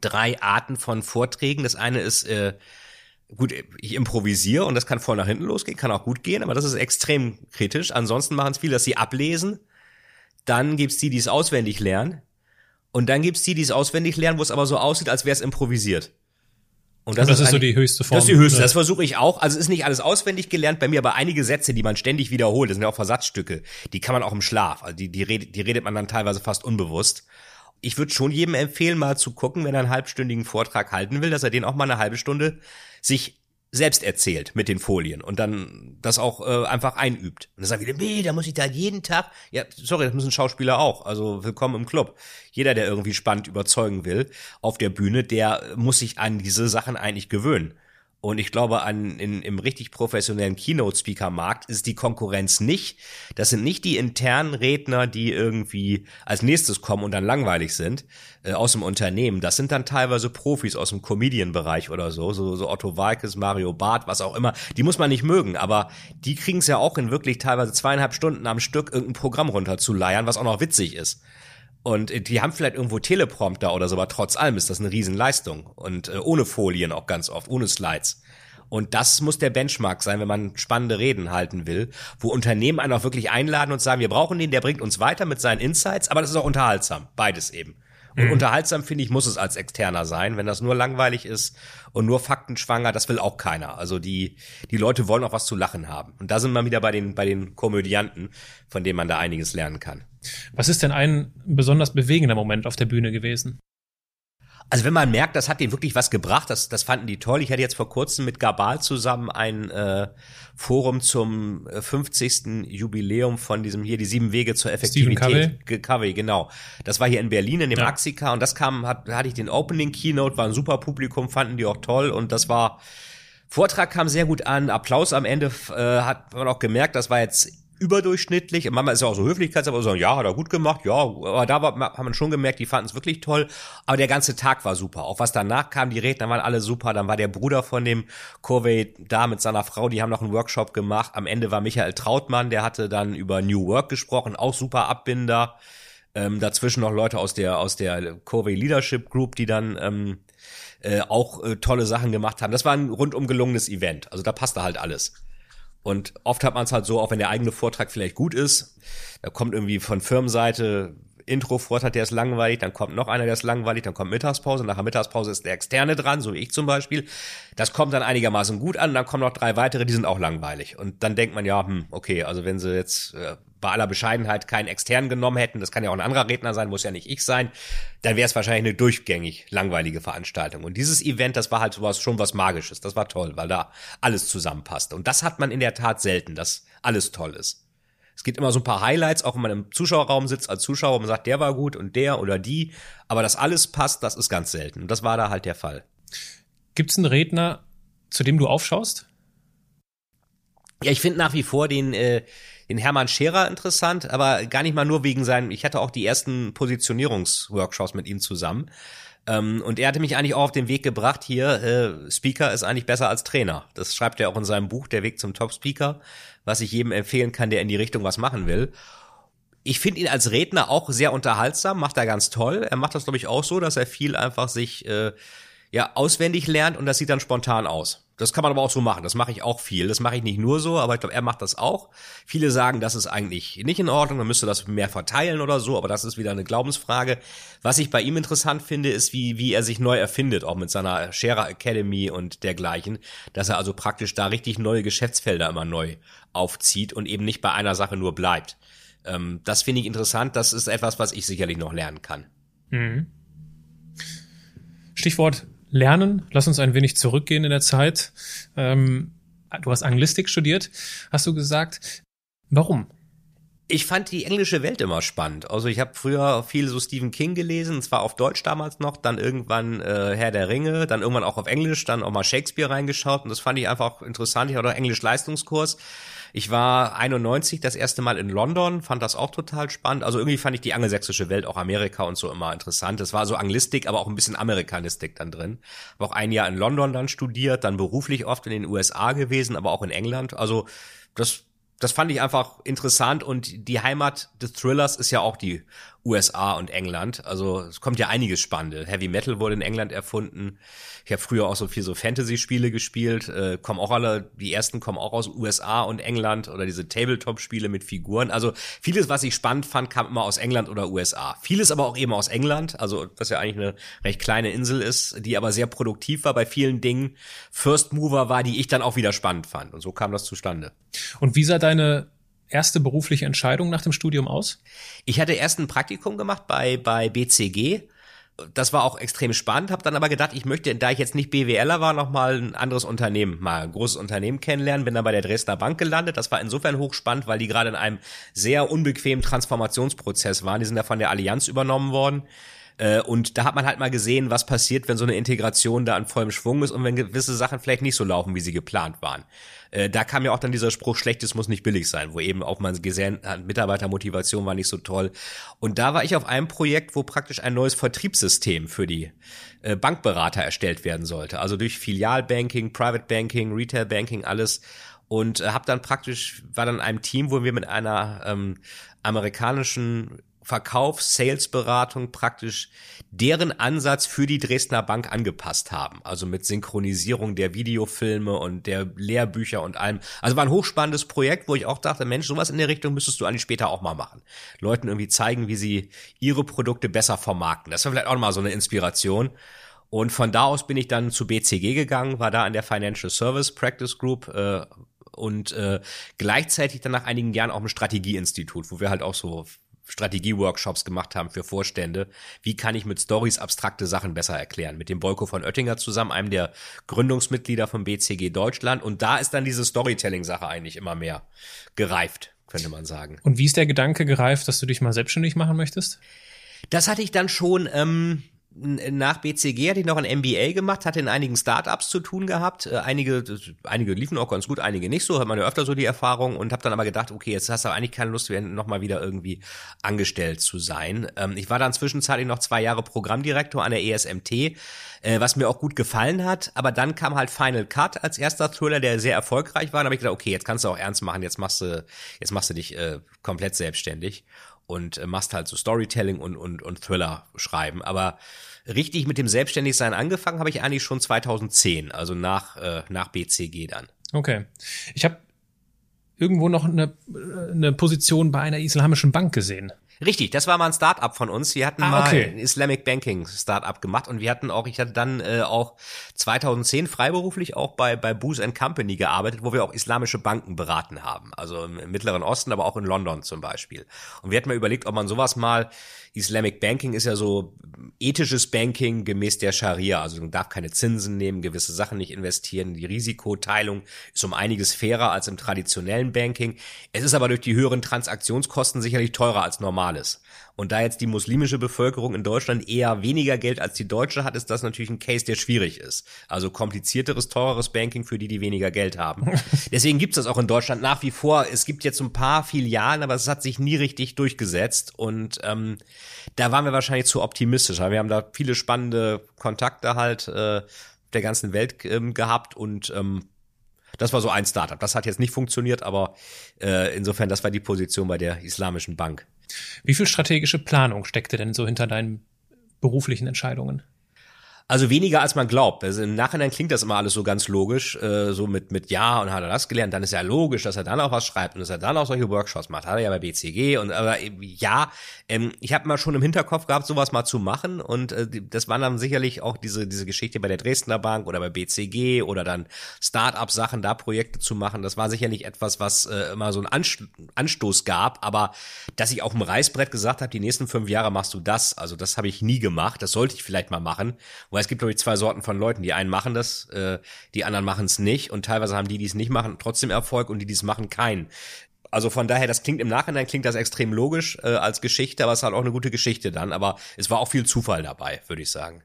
drei Arten von Vorträgen. Das eine ist äh, gut, ich improvisiere und das kann voll nach hinten losgehen, kann auch gut gehen, aber das ist extrem kritisch. Ansonsten machen es viele, dass sie ablesen. Dann gibt's die, die es auswendig lernen. Und dann gibt's die, die es auswendig lernen, wo es aber so aussieht, als wäre es improvisiert.
Und das, und das ist, ist so die höchste Form.
Das ist die höchste. Das versuche ich auch. Also es ist nicht alles auswendig gelernt bei mir, aber einige Sätze, die man ständig wiederholt, das sind ja auch Versatzstücke, die kann man auch im Schlaf. Also die, die, redet, die redet man dann teilweise fast unbewusst. Ich würde schon jedem empfehlen, mal zu gucken, wenn er einen halbstündigen Vortrag halten will, dass er den auch mal eine halbe Stunde sich selbst erzählt mit den Folien und dann das auch äh, einfach einübt. Und dann sagt wieder, nee, da muss ich da jeden Tag, ja, sorry, das müssen Schauspieler auch, also willkommen im Club. Jeder, der irgendwie spannend überzeugen will auf der Bühne, der muss sich an diese Sachen eigentlich gewöhnen. Und ich glaube, an, in, im richtig professionellen Keynote-Speaker-Markt ist die Konkurrenz nicht. Das sind nicht die internen Redner, die irgendwie als nächstes kommen und dann langweilig sind äh, aus dem Unternehmen. Das sind dann teilweise Profis aus dem Comedian-Bereich oder so, so, so Otto Walkes, Mario Barth, was auch immer. Die muss man nicht mögen, aber die kriegen es ja auch in wirklich teilweise zweieinhalb Stunden am Stück irgendein Programm runterzuleiern, was auch noch witzig ist. Und die haben vielleicht irgendwo Teleprompter oder so, aber trotz allem ist das eine Riesenleistung. Und äh, ohne Folien auch ganz oft, ohne Slides. Und das muss der Benchmark sein, wenn man spannende Reden halten will, wo Unternehmen einen auch wirklich einladen und sagen, wir brauchen den, der bringt uns weiter mit seinen Insights, aber das ist auch unterhaltsam. Beides eben. Und mhm. unterhaltsam, finde ich, muss es als Externer sein. Wenn das nur langweilig ist und nur faktenschwanger, das will auch keiner. Also die, die Leute wollen auch was zu lachen haben. Und da sind wir wieder bei den, bei den Komödianten, von denen man da einiges lernen kann.
Was ist denn ein besonders bewegender Moment auf der Bühne gewesen?
Also wenn man merkt, das hat denen wirklich was gebracht, das, das fanden die toll. Ich hatte jetzt vor kurzem mit Gabal zusammen ein äh, Forum zum 50. Äh, Jubiläum von diesem hier, die sieben Wege zur Effektivität. Covey, genau. Das war hier in Berlin in dem ja. Axika und das kam, hat, hatte ich den Opening Keynote, war ein super Publikum, fanden die auch toll und das war, Vortrag kam sehr gut an, Applaus am Ende äh, hat man auch gemerkt, das war jetzt überdurchschnittlich. Manchmal ist ja auch so Höflichkeit, aber so, ja, hat er gut gemacht, ja, aber da war, hat man schon gemerkt, die fanden es wirklich toll. Aber der ganze Tag war super. Auch was danach kam, die Redner waren alle super. Dann war der Bruder von dem Corvey da mit seiner Frau, die haben noch einen Workshop gemacht. Am Ende war Michael Trautmann, der hatte dann über New Work gesprochen, auch super Abbinder. Ähm, dazwischen noch Leute aus der aus der Corvey Leadership Group, die dann ähm, äh, auch äh, tolle Sachen gemacht haben. Das war ein rundum gelungenes Event. Also da passte halt alles. Und oft hat man es halt so, auch wenn der eigene Vortrag vielleicht gut ist, da kommt irgendwie von Firmenseite Intro-Vortrag, der ist langweilig, dann kommt noch einer, der ist langweilig, dann kommt Mittagspause, nach der Mittagspause ist der Externe dran, so wie ich zum Beispiel. Das kommt dann einigermaßen gut an, dann kommen noch drei weitere, die sind auch langweilig. Und dann denkt man ja, hm, okay, also wenn sie jetzt äh, bei aller Bescheidenheit keinen externen genommen hätten, das kann ja auch ein anderer Redner sein, muss ja nicht ich sein, dann wäre es wahrscheinlich eine durchgängig langweilige Veranstaltung. Und dieses Event, das war halt sowas schon was Magisches, das war toll, weil da alles zusammenpasste. Und das hat man in der Tat selten, dass alles toll ist. Es gibt immer so ein paar Highlights, auch wenn man im Zuschauerraum sitzt als Zuschauer und sagt, der war gut und der oder die, aber dass alles passt, das ist ganz selten. Und das war da halt der Fall.
Gibt es einen Redner, zu dem du aufschaust?
Ja, ich finde nach wie vor den äh, den Hermann Scherer interessant, aber gar nicht mal nur wegen seinem, ich hatte auch die ersten Positionierungsworkshops mit ihm zusammen. Ähm, und er hatte mich eigentlich auch auf den Weg gebracht, hier, äh, Speaker ist eigentlich besser als Trainer. Das schreibt er auch in seinem Buch, Der Weg zum Top-Speaker, was ich jedem empfehlen kann, der in die Richtung was machen will. Ich finde ihn als Redner auch sehr unterhaltsam, macht er ganz toll. Er macht das, glaube ich, auch so, dass er viel einfach sich äh, ja auswendig lernt und das sieht dann spontan aus. Das kann man aber auch so machen. Das mache ich auch viel. Das mache ich nicht nur so, aber ich glaube, er macht das auch. Viele sagen, das ist eigentlich nicht in Ordnung, man müsste das mehr verteilen oder so, aber das ist wieder eine Glaubensfrage. Was ich bei ihm interessant finde, ist, wie, wie er sich neu erfindet, auch mit seiner Scherer Academy und dergleichen, dass er also praktisch da richtig neue Geschäftsfelder immer neu aufzieht und eben nicht bei einer Sache nur bleibt. Ähm, das finde ich interessant. Das ist etwas, was ich sicherlich noch lernen kann. Mhm.
Stichwort lernen. Lass uns ein wenig zurückgehen in der Zeit. Ähm, du hast Anglistik studiert, hast du gesagt. Warum?
Ich fand die englische Welt immer spannend. Also ich habe früher viel so Stephen King gelesen, zwar auf Deutsch damals noch, dann irgendwann äh, Herr der Ringe, dann irgendwann auch auf Englisch, dann auch mal Shakespeare reingeschaut und das fand ich einfach interessant. Ich hatte auch Englisch Leistungskurs. Ich war 91 das erste Mal in London, fand das auch total spannend. Also irgendwie fand ich die angelsächsische Welt, auch Amerika und so immer interessant. Es war so Anglistik, aber auch ein bisschen Amerikanistik dann drin. Habe auch ein Jahr in London dann studiert, dann beruflich oft in den USA gewesen, aber auch in England. Also das das fand ich einfach interessant und die Heimat des Thrillers ist ja auch die USA und England. Also es kommt ja einiges Spannende. Heavy Metal wurde in England erfunden. Ich habe früher auch so viel so Fantasy-Spiele gespielt. Äh, kommen auch alle, die ersten kommen auch aus USA und England oder diese Tabletop-Spiele mit Figuren. Also vieles, was ich spannend fand, kam immer aus England oder USA. Vieles aber auch eben aus England, also was ja eigentlich eine recht kleine Insel ist, die aber sehr produktiv war bei vielen Dingen. First Mover war, die ich dann auch wieder spannend fand. Und so kam das zustande.
Und wie sah deine erste berufliche Entscheidung nach dem Studium aus?
Ich hatte erst ein Praktikum gemacht bei, bei BCG das war auch extrem spannend, habe dann aber gedacht, ich möchte, da ich jetzt nicht BWLer war, noch mal ein anderes Unternehmen, mal ein großes Unternehmen kennenlernen, bin dann bei der Dresdner Bank gelandet. Das war insofern hochspannend, weil die gerade in einem sehr unbequemen Transformationsprozess waren. Die sind ja von der Allianz übernommen worden. Äh, und da hat man halt mal gesehen, was passiert, wenn so eine Integration da an vollem Schwung ist und wenn gewisse Sachen vielleicht nicht so laufen, wie sie geplant waren. Äh, da kam ja auch dann dieser Spruch, Schlechtes muss nicht billig sein, wo eben auch man gesehen hat, Mitarbeitermotivation war nicht so toll. Und da war ich auf einem Projekt, wo praktisch ein neues Vertriebssystem für die äh, Bankberater erstellt werden sollte. Also durch Filialbanking, Private Banking, Retail Banking, alles und äh, habe dann praktisch war dann in einem Team, wo wir mit einer ähm, amerikanischen Verkaufs-, Sales-Beratung praktisch deren Ansatz für die Dresdner Bank angepasst haben. Also mit Synchronisierung der Videofilme und der Lehrbücher und allem. Also war ein hochspannendes Projekt, wo ich auch dachte, Mensch, sowas in der Richtung müsstest du eigentlich später auch mal machen. Leuten irgendwie zeigen, wie sie ihre Produkte besser vermarkten. Das war vielleicht auch mal so eine Inspiration. Und von da aus bin ich dann zu BCG gegangen, war da in der Financial Service Practice Group äh, und äh, gleichzeitig dann nach einigen Jahren auch im Strategieinstitut, wo wir halt auch so Strategie-Workshops gemacht haben für Vorstände. Wie kann ich mit Stories abstrakte Sachen besser erklären? Mit dem Boyko von Oettinger zusammen, einem der Gründungsmitglieder vom BCG Deutschland. Und da ist dann diese Storytelling-Sache eigentlich immer mehr gereift, könnte man sagen.
Und wie ist der Gedanke gereift, dass du dich mal selbstständig machen möchtest?
Das hatte ich dann schon, ähm, nach BCG hatte ich noch ein MBA gemacht, hatte in einigen Startups zu tun gehabt. Äh, einige, einige liefen auch ganz gut, einige nicht so, hat man ja öfter so die Erfahrung und habe dann aber gedacht, okay, jetzt hast du eigentlich keine Lust, nochmal wieder irgendwie angestellt zu sein. Ähm, ich war dann zwischenzeitlich noch zwei Jahre Programmdirektor an der ESMT, äh, was mir auch gut gefallen hat, aber dann kam halt Final Cut als erster Thriller, der sehr erfolgreich war. Da habe ich gedacht, okay, jetzt kannst du auch ernst machen, jetzt machst du, jetzt machst du dich äh, komplett selbstständig und äh, machst halt so Storytelling und, und, und Thriller schreiben. Aber richtig mit dem Selbstständigsein angefangen habe ich eigentlich schon 2010, also nach, äh, nach BCG dann.
Okay. Ich habe irgendwo noch eine, eine Position bei einer islamischen Bank gesehen.
Richtig, das war mal ein Start-up von uns. Wir hatten ah, mal ein Islamic Banking Start-up gemacht und wir hatten auch, ich hatte dann äh, auch 2010 freiberuflich auch bei bei Booz Company gearbeitet, wo wir auch islamische Banken beraten haben, also im Mittleren Osten, aber auch in London zum Beispiel. Und wir hatten mal überlegt, ob man sowas mal Islamic Banking ist ja so ethisches Banking gemäß der Scharia. Also man darf keine Zinsen nehmen, gewisse Sachen nicht investieren. Die Risikoteilung ist um einiges fairer als im traditionellen Banking. Es ist aber durch die höheren Transaktionskosten sicherlich teurer als normales. Und da jetzt die muslimische Bevölkerung in Deutschland eher weniger Geld als die deutsche hat, ist das natürlich ein Case, der schwierig ist. Also komplizierteres, teureres Banking für die, die weniger Geld haben. *laughs* Deswegen gibt's das auch in Deutschland nach wie vor. Es gibt jetzt ein paar Filialen, aber es hat sich nie richtig durchgesetzt. Und ähm, da waren wir wahrscheinlich zu optimistisch. Wir haben da viele spannende Kontakte halt äh, der ganzen Welt ähm, gehabt und ähm, das war so ein Startup. Das hat jetzt nicht funktioniert, aber äh, insofern, das war die Position bei der Islamischen Bank.
Wie viel strategische Planung steckte denn so hinter deinen beruflichen Entscheidungen?
Also weniger als man glaubt. Also im Nachhinein klingt das immer alles so ganz logisch, äh, so mit mit ja und hat er das gelernt, dann ist ja logisch, dass er dann auch was schreibt und dass er dann auch solche Workshops macht. Hat er ja bei BCG und aber ja, ähm, ich habe mal schon im Hinterkopf gehabt, sowas mal zu machen und äh, das waren dann sicherlich auch diese diese Geschichte bei der Dresdner Bank oder bei BCG oder dann Start-up Sachen, da Projekte zu machen. Das war sicherlich etwas, was äh, immer so einen Anstoß gab, aber dass ich auf dem Reißbrett gesagt habe, die nächsten fünf Jahre machst du das, also das habe ich nie gemacht. Das sollte ich vielleicht mal machen weil es gibt, glaube ich, zwei Sorten von Leuten. Die einen machen das, äh, die anderen machen es nicht. Und teilweise haben die, die es nicht machen, trotzdem Erfolg und die, die es machen, keinen. Also von daher, das klingt im Nachhinein klingt das extrem logisch äh, als Geschichte, aber es ist halt auch eine gute Geschichte dann. Aber es war auch viel Zufall dabei, würde ich sagen.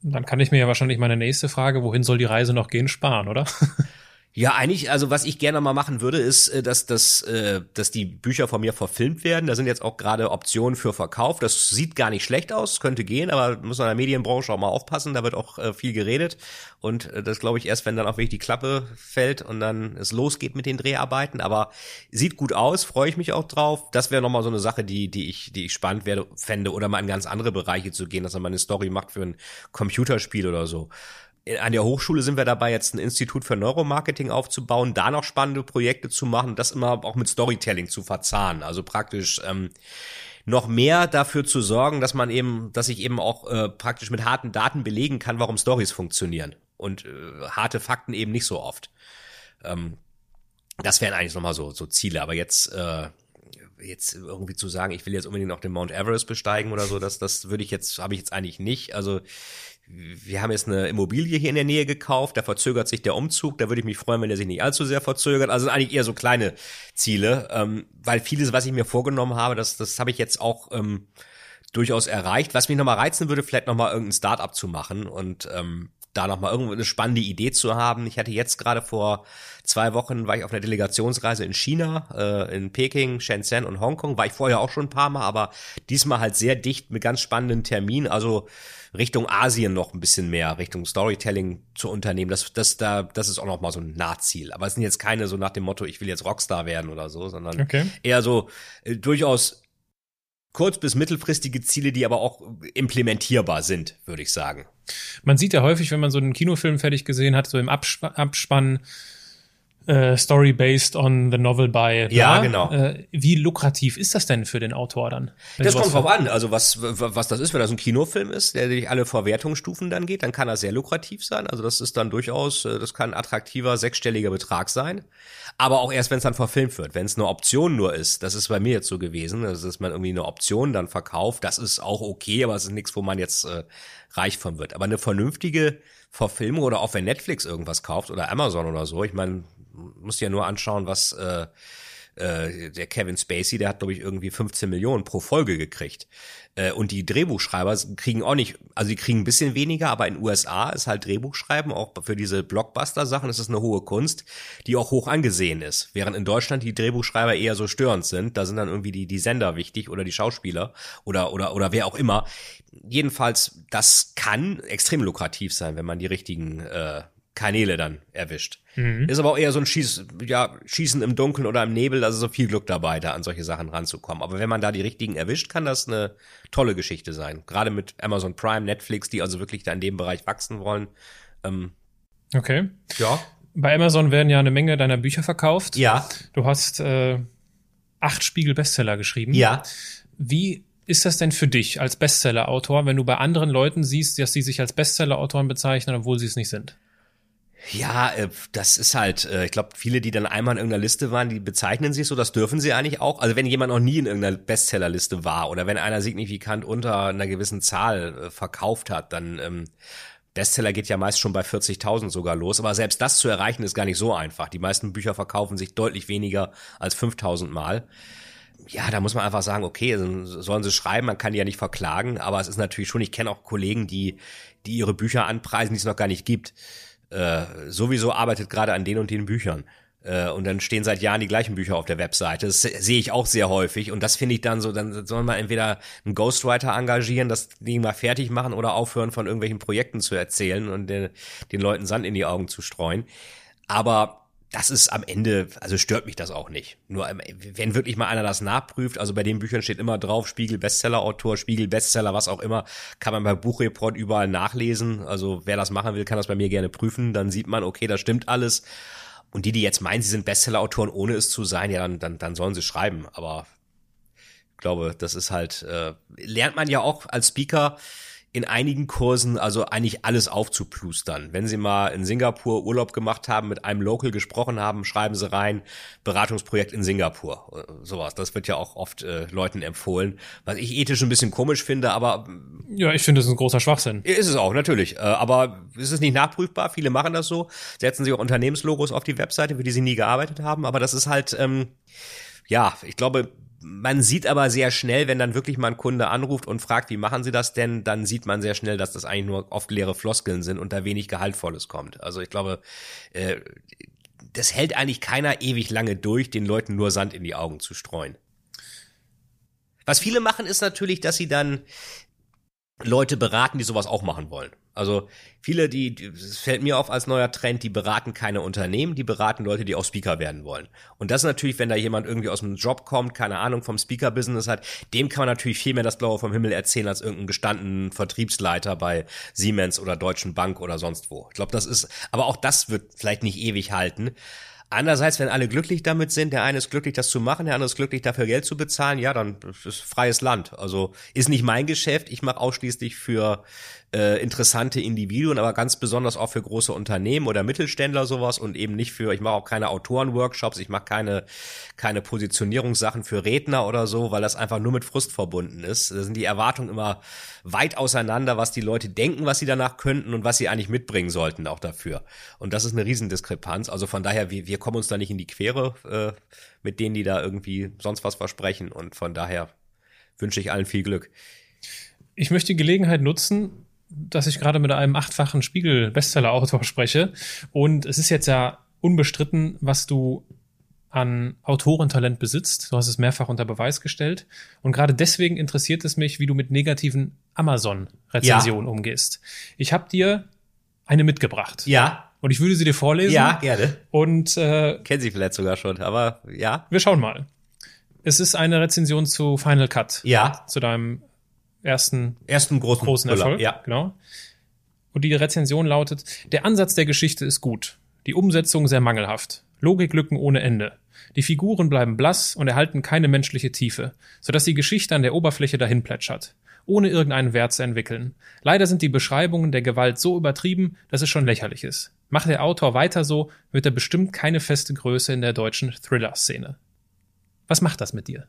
Dann kann ich mir ja wahrscheinlich meine nächste Frage, wohin soll die Reise noch gehen, sparen, oder? *laughs*
Ja, eigentlich, also was ich gerne mal machen würde, ist, äh, dass, dass, äh, dass die Bücher von mir verfilmt werden. Da sind jetzt auch gerade Optionen für Verkauf. Das sieht gar nicht schlecht aus, könnte gehen, aber muss man in der Medienbranche auch mal aufpassen. Da wird auch äh, viel geredet. Und das glaube ich erst, wenn dann auch wirklich die Klappe fällt und dann es losgeht mit den Dreharbeiten. Aber sieht gut aus, freue ich mich auch drauf. Das wäre nochmal so eine Sache, die, die ich, die ich spannend werde, fände, oder mal in ganz andere Bereiche zu gehen, dass man mal eine Story macht für ein Computerspiel oder so an der Hochschule sind wir dabei, jetzt ein Institut für Neuromarketing aufzubauen, da noch spannende Projekte zu machen, das immer auch mit Storytelling zu verzahnen. Also praktisch ähm, noch mehr dafür zu sorgen, dass man eben, dass ich eben auch äh, praktisch mit harten Daten belegen kann, warum Stories funktionieren und äh, harte Fakten eben nicht so oft. Ähm, das wären eigentlich nochmal so so Ziele. Aber jetzt äh, jetzt irgendwie zu sagen, ich will jetzt unbedingt noch den Mount Everest besteigen oder so, das, das würde ich jetzt, habe ich jetzt eigentlich nicht. Also wir haben jetzt eine Immobilie hier in der Nähe gekauft, da verzögert sich der Umzug, da würde ich mich freuen, wenn der sich nicht allzu sehr verzögert. Also eigentlich eher so kleine Ziele, ähm, weil vieles, was ich mir vorgenommen habe, das, das habe ich jetzt auch ähm, durchaus erreicht. Was mich nochmal reizen würde, vielleicht nochmal irgendein Startup zu machen und ähm, da nochmal irgendwo eine spannende Idee zu haben. Ich hatte jetzt gerade vor zwei Wochen, war ich auf einer Delegationsreise in China, äh, in Peking, Shenzhen und Hongkong. War ich vorher auch schon ein paar Mal, aber diesmal halt sehr dicht mit ganz spannenden Terminen. Also Richtung Asien noch ein bisschen mehr, Richtung Storytelling zu unternehmen. Das, das, da, das ist auch noch mal so ein Nahziel. Aber es sind jetzt keine so nach dem Motto, ich will jetzt Rockstar werden oder so, sondern okay. eher so äh, durchaus kurz- bis mittelfristige Ziele, die aber auch implementierbar sind, würde ich sagen.
Man sieht ja häufig, wenn man so einen Kinofilm fertig gesehen hat, so im Absp Abspann, äh, Story based on the novel by.
Ja, genau.
Äh, wie lukrativ ist das denn für den Autor dann?
Das kommt drauf an. Also was, was das ist, wenn das ein Kinofilm ist, der durch alle Verwertungsstufen dann geht, dann kann das sehr lukrativ sein. Also das ist dann durchaus, äh, das kann ein attraktiver sechsstelliger Betrag sein. Aber auch erst, wenn es dann verfilmt wird. Wenn es eine Option nur ist, das ist bei mir jetzt so gewesen, also dass man irgendwie eine Option dann verkauft, das ist auch okay, aber es ist nichts, wo man jetzt äh, reich von wird. Aber eine vernünftige Verfilmung oder auch wenn Netflix irgendwas kauft oder Amazon oder so, ich meine, muss ja nur anschauen, was äh, äh, der Kevin Spacey, der hat, glaube ich, irgendwie 15 Millionen pro Folge gekriegt. Äh, und die Drehbuchschreiber kriegen auch nicht, also die kriegen ein bisschen weniger, aber in USA ist halt Drehbuchschreiben, auch für diese Blockbuster-Sachen, ist es eine hohe Kunst, die auch hoch angesehen ist. Während in Deutschland die Drehbuchschreiber eher so störend sind, da sind dann irgendwie die, die Sender wichtig oder die Schauspieler oder, oder, oder wer auch immer. Jedenfalls, das kann extrem lukrativ sein, wenn man die richtigen äh, Kanäle dann erwischt. Mhm. Ist aber auch eher so ein Schieß, ja, Schießen im Dunkeln oder im Nebel, also so viel Glück dabei, da an solche Sachen ranzukommen. Aber wenn man da die richtigen erwischt, kann das eine tolle Geschichte sein. Gerade mit Amazon Prime, Netflix, die also wirklich da in dem Bereich wachsen wollen. Ähm,
okay. Ja. Bei Amazon werden ja eine Menge deiner Bücher verkauft.
Ja.
Du hast äh, acht Spiegel-Bestseller geschrieben.
Ja.
Wie ist das denn für dich als Bestseller-Autor, wenn du bei anderen Leuten siehst, dass sie sich als Bestseller-Autoren bezeichnen, obwohl sie es nicht sind?
Ja, äh, das ist halt, äh, ich glaube, viele, die dann einmal in irgendeiner Liste waren, die bezeichnen sich so, das dürfen sie eigentlich auch. Also wenn jemand noch nie in irgendeiner Bestsellerliste war oder wenn einer signifikant unter einer gewissen Zahl äh, verkauft hat, dann ähm, Bestseller geht ja meist schon bei 40.000 sogar los, aber selbst das zu erreichen ist gar nicht so einfach. Die meisten Bücher verkaufen sich deutlich weniger als 5.000 Mal. Ja, da muss man einfach sagen, okay, sollen sie schreiben, man kann die ja nicht verklagen, aber es ist natürlich schon, ich kenne auch Kollegen, die, die ihre Bücher anpreisen, die es noch gar nicht gibt äh, sowieso arbeitet gerade an den und den Büchern. Äh, und dann stehen seit Jahren die gleichen Bücher auf der Webseite. Das sehe ich auch sehr häufig. Und das finde ich dann so, dann soll man entweder einen Ghostwriter engagieren, das Ding mal fertig machen oder aufhören, von irgendwelchen Projekten zu erzählen und den, den Leuten Sand in die Augen zu streuen. Aber das ist am Ende, also stört mich das auch nicht. Nur ähm, wenn wirklich mal einer das nachprüft, also bei den Büchern steht immer drauf, Spiegel Bestseller-Autor, Spiegel Bestseller, was auch immer, kann man bei Buchreport überall nachlesen. Also wer das machen will, kann das bei mir gerne prüfen. Dann sieht man, okay, das stimmt alles. Und die, die jetzt meinen, sie sind Bestseller-Autoren, ohne es zu sein, ja, dann, dann, dann sollen sie schreiben. Aber ich glaube, das ist halt, äh, lernt man ja auch als Speaker, in einigen Kursen also eigentlich alles aufzuplustern. Wenn Sie mal in Singapur Urlaub gemacht haben, mit einem Local gesprochen haben, schreiben Sie rein, Beratungsprojekt in Singapur. Sowas. Das wird ja auch oft äh, Leuten empfohlen, was ich ethisch ein bisschen komisch finde, aber
Ja, ich finde, das ist ein großer Schwachsinn.
Ist es auch, natürlich. Äh, aber ist es nicht nachprüfbar? Viele machen das so, setzen sich auch Unternehmenslogos auf die Webseite, für die sie nie gearbeitet haben, aber das ist halt, ähm, ja, ich glaube, man sieht aber sehr schnell, wenn dann wirklich mal ein Kunde anruft und fragt, wie machen Sie das denn, dann sieht man sehr schnell, dass das eigentlich nur oft leere Floskeln sind und da wenig Gehaltvolles kommt. Also ich glaube, äh, das hält eigentlich keiner ewig lange durch, den Leuten nur Sand in die Augen zu streuen. Was viele machen, ist natürlich, dass sie dann Leute beraten, die sowas auch machen wollen. Also viele, die, es fällt mir auf als neuer Trend, die beraten keine Unternehmen, die beraten Leute, die auch Speaker werden wollen. Und das natürlich, wenn da jemand irgendwie aus dem Job kommt, keine Ahnung, vom Speaker-Business hat, dem kann man natürlich viel mehr das Blaue vom Himmel erzählen als irgendein gestandenen Vertriebsleiter bei Siemens oder Deutschen Bank oder sonst wo. Ich glaube, das ist, aber auch das wird vielleicht nicht ewig halten. Andererseits, wenn alle glücklich damit sind, der eine ist glücklich, das zu machen, der andere ist glücklich, dafür Geld zu bezahlen, ja, dann ist es freies Land. Also ist nicht mein Geschäft. Ich mache ausschließlich für äh, interessante Individuen, aber ganz besonders auch für große Unternehmen oder Mittelständler sowas und eben nicht für, ich mache auch keine Autorenworkshops, ich mache keine, keine Positionierungssachen für Redner oder so, weil das einfach nur mit Frust verbunden ist. Da sind die Erwartungen immer weit auseinander, was die Leute denken, was sie danach könnten und was sie eigentlich mitbringen sollten auch dafür. Und das ist eine Riesendiskrepanz. Also von daher, wir, wir kommen uns da nicht in die Quere äh, mit denen, die da irgendwie sonst was versprechen und von daher wünsche ich allen viel Glück.
Ich möchte die Gelegenheit nutzen, dass ich gerade mit einem achtfachen Spiegel-Bestseller-Autor spreche. Und es ist jetzt ja unbestritten, was du an Autorentalent besitzt. Du hast es mehrfach unter Beweis gestellt. Und gerade deswegen interessiert es mich, wie du mit negativen Amazon-Rezensionen ja. umgehst. Ich habe dir eine mitgebracht.
Ja.
Und ich würde sie dir vorlesen.
Ja, gerne.
Und äh,
kennen sie vielleicht sogar schon, aber ja.
Wir schauen mal. Es ist eine Rezension zu Final Cut.
Ja.
Zu deinem ersten,
ersten großen,
großen Erfolg.
Ja.
Genau. Und die Rezension lautet, der Ansatz der Geschichte ist gut, die Umsetzung sehr mangelhaft, Logiklücken ohne Ende. Die Figuren bleiben blass und erhalten keine menschliche Tiefe, sodass die Geschichte an der Oberfläche dahin plätschert, ohne irgendeinen Wert zu entwickeln. Leider sind die Beschreibungen der Gewalt so übertrieben, dass es schon lächerlich ist. Macht der Autor weiter so, wird er bestimmt keine feste Größe in der deutschen Thriller-Szene. Was macht das mit dir?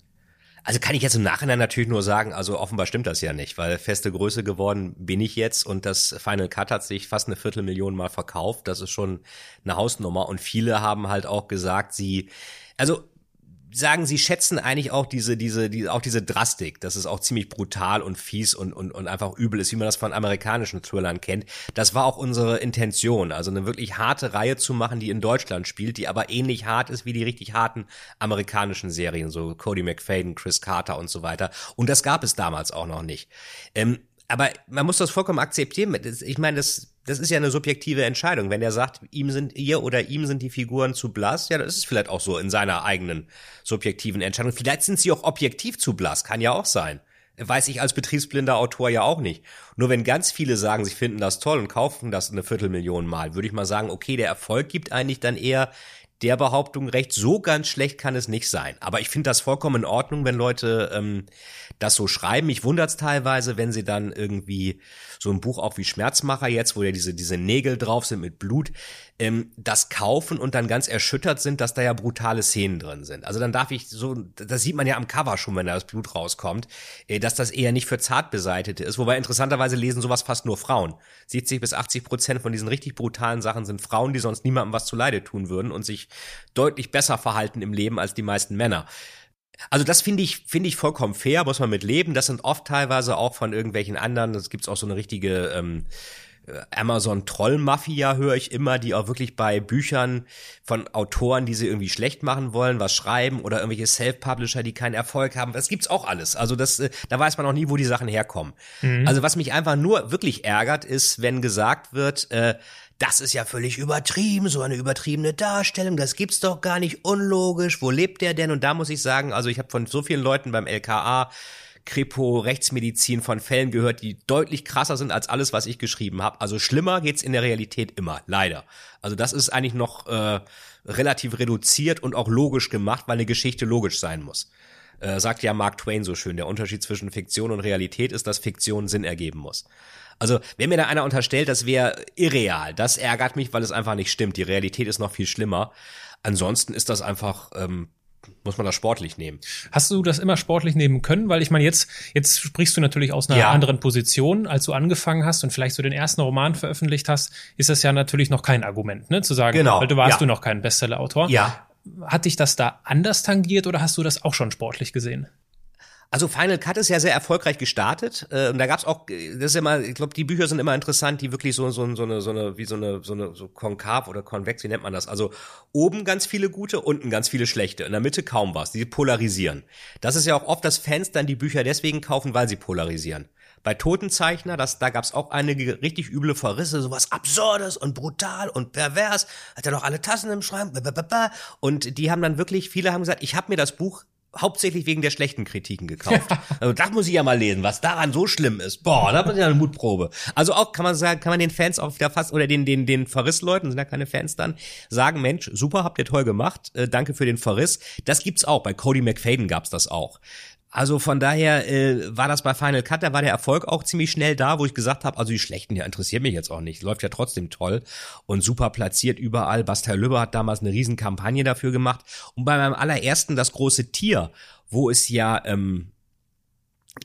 Also kann ich jetzt im Nachhinein natürlich nur sagen, also offenbar stimmt das ja nicht, weil feste Größe geworden bin ich jetzt und das Final Cut hat sich fast eine Viertelmillion mal verkauft. Das ist schon eine Hausnummer und viele haben halt auch gesagt, sie, also sagen, sie schätzen eigentlich auch diese, diese, die, auch diese Drastik, dass es auch ziemlich brutal und fies und, und, und einfach übel ist, wie man das von amerikanischen Thrillern kennt. Das war auch unsere Intention, also eine wirklich harte Reihe zu machen, die in Deutschland spielt, die aber ähnlich hart ist wie die richtig harten amerikanischen Serien, so Cody McFadden, Chris Carter und so weiter. Und das gab es damals auch noch nicht. Ähm, aber man muss das vollkommen akzeptieren. Ich meine, das, das ist ja eine subjektive Entscheidung. Wenn er sagt, ihm sind ihr oder ihm sind die Figuren zu blass, ja, das ist vielleicht auch so in seiner eigenen subjektiven Entscheidung. Vielleicht sind sie auch objektiv zu blass, kann ja auch sein. Weiß ich als betriebsblinder Autor ja auch nicht. Nur wenn ganz viele sagen, sie finden das toll und kaufen das eine Viertelmillion Mal, würde ich mal sagen, okay, der Erfolg gibt eigentlich dann eher der Behauptung recht. So ganz schlecht kann es nicht sein. Aber ich finde das vollkommen in Ordnung, wenn Leute ähm, das so schreiben. Mich wundert es teilweise, wenn sie dann irgendwie so ein Buch auch wie Schmerzmacher jetzt, wo ja diese, diese Nägel drauf sind mit Blut, ähm, das kaufen und dann ganz erschüttert sind, dass da ja brutale Szenen drin sind. Also dann darf ich so, das sieht man ja am Cover schon, wenn da das Blut rauskommt, äh, dass das eher nicht für Zartbeseitete ist. Wobei interessanterweise lesen sowas fast nur Frauen. 70 bis 80 Prozent von diesen richtig brutalen Sachen sind Frauen, die sonst niemandem was zu Leide tun würden und sich deutlich besser verhalten im Leben als die meisten Männer. Also das finde ich finde ich vollkommen fair, muss man mit leben. Das sind oft teilweise auch von irgendwelchen anderen. Es gibt auch so eine richtige ähm, äh, Amazon Troll Mafia höre ich immer, die auch wirklich bei Büchern von Autoren, die sie irgendwie schlecht machen wollen, was schreiben oder irgendwelche Self Publisher, die keinen Erfolg haben. Das gibt's auch alles. Also das äh, da weiß man auch nie, wo die Sachen herkommen. Mhm. Also was mich einfach nur wirklich ärgert ist, wenn gesagt wird, äh, das ist ja völlig übertrieben, so eine übertriebene Darstellung, das gibt's doch gar nicht unlogisch, wo lebt der denn? Und da muss ich sagen, also ich habe von so vielen Leuten beim LKA Kripo, Rechtsmedizin von Fällen gehört, die deutlich krasser sind als alles, was ich geschrieben habe. Also schlimmer geht's in der Realität immer, leider. Also das ist eigentlich noch äh, relativ reduziert und auch logisch gemacht, weil eine Geschichte logisch sein muss. Äh, sagt ja Mark Twain so schön, der Unterschied zwischen Fiktion und Realität ist, dass Fiktion Sinn ergeben muss. Also, wenn mir da einer unterstellt, das wäre irreal, das ärgert mich, weil es einfach nicht stimmt. Die Realität ist noch viel schlimmer. Ansonsten ist das einfach ähm, muss man das sportlich nehmen.
Hast du das immer sportlich nehmen können? Weil ich meine, jetzt, jetzt sprichst du natürlich aus einer ja. anderen Position, als du angefangen hast und vielleicht so den ersten Roman veröffentlicht hast, ist das ja natürlich noch kein Argument, ne? Zu sagen,
genau.
weil du warst
ja.
du noch kein Bestseller-Autor.
Ja.
Hat dich das da anders tangiert oder hast du das auch schon sportlich gesehen?
Also Final Cut ist ja sehr erfolgreich gestartet. Äh, und da gab's auch, das ist immer, ich glaube, die Bücher sind immer interessant, die wirklich so, so, so eine, so eine, wie so eine, so eine, so konkav oder konvex, wie nennt man das? Also oben ganz viele gute, unten ganz viele schlechte, in der Mitte kaum was. Die polarisieren. Das ist ja auch oft, dass Fans dann die Bücher deswegen kaufen, weil sie polarisieren. Bei Totenzeichner, das, da gab's auch einige richtig üble Verrisse, sowas Absurdes und brutal und pervers. Hat er noch alle Tassen im Schrank. Und die haben dann wirklich, viele haben gesagt, ich habe mir das Buch hauptsächlich wegen der schlechten Kritiken gekauft. *laughs* also das muss ich ja mal lesen, was daran so schlimm ist. Boah, da ist ja eine Mutprobe. Also auch kann man sagen, kann man den Fans auch wieder fast oder den den den Verrissleuten sind ja keine Fans dann sagen, Mensch, super, habt ihr toll gemacht, äh, danke für den Verriss. Das gibt's auch bei Cody McFadden gab's das auch. Also von daher äh, war das bei Final Cut, da war der Erfolg auch ziemlich schnell da, wo ich gesagt habe, also die schlechten, ja interessiert mich jetzt auch nicht, läuft ja trotzdem toll und super platziert überall. Bastei Lübbe hat damals eine riesen Kampagne dafür gemacht und bei meinem allerersten das große Tier, wo es ja ähm,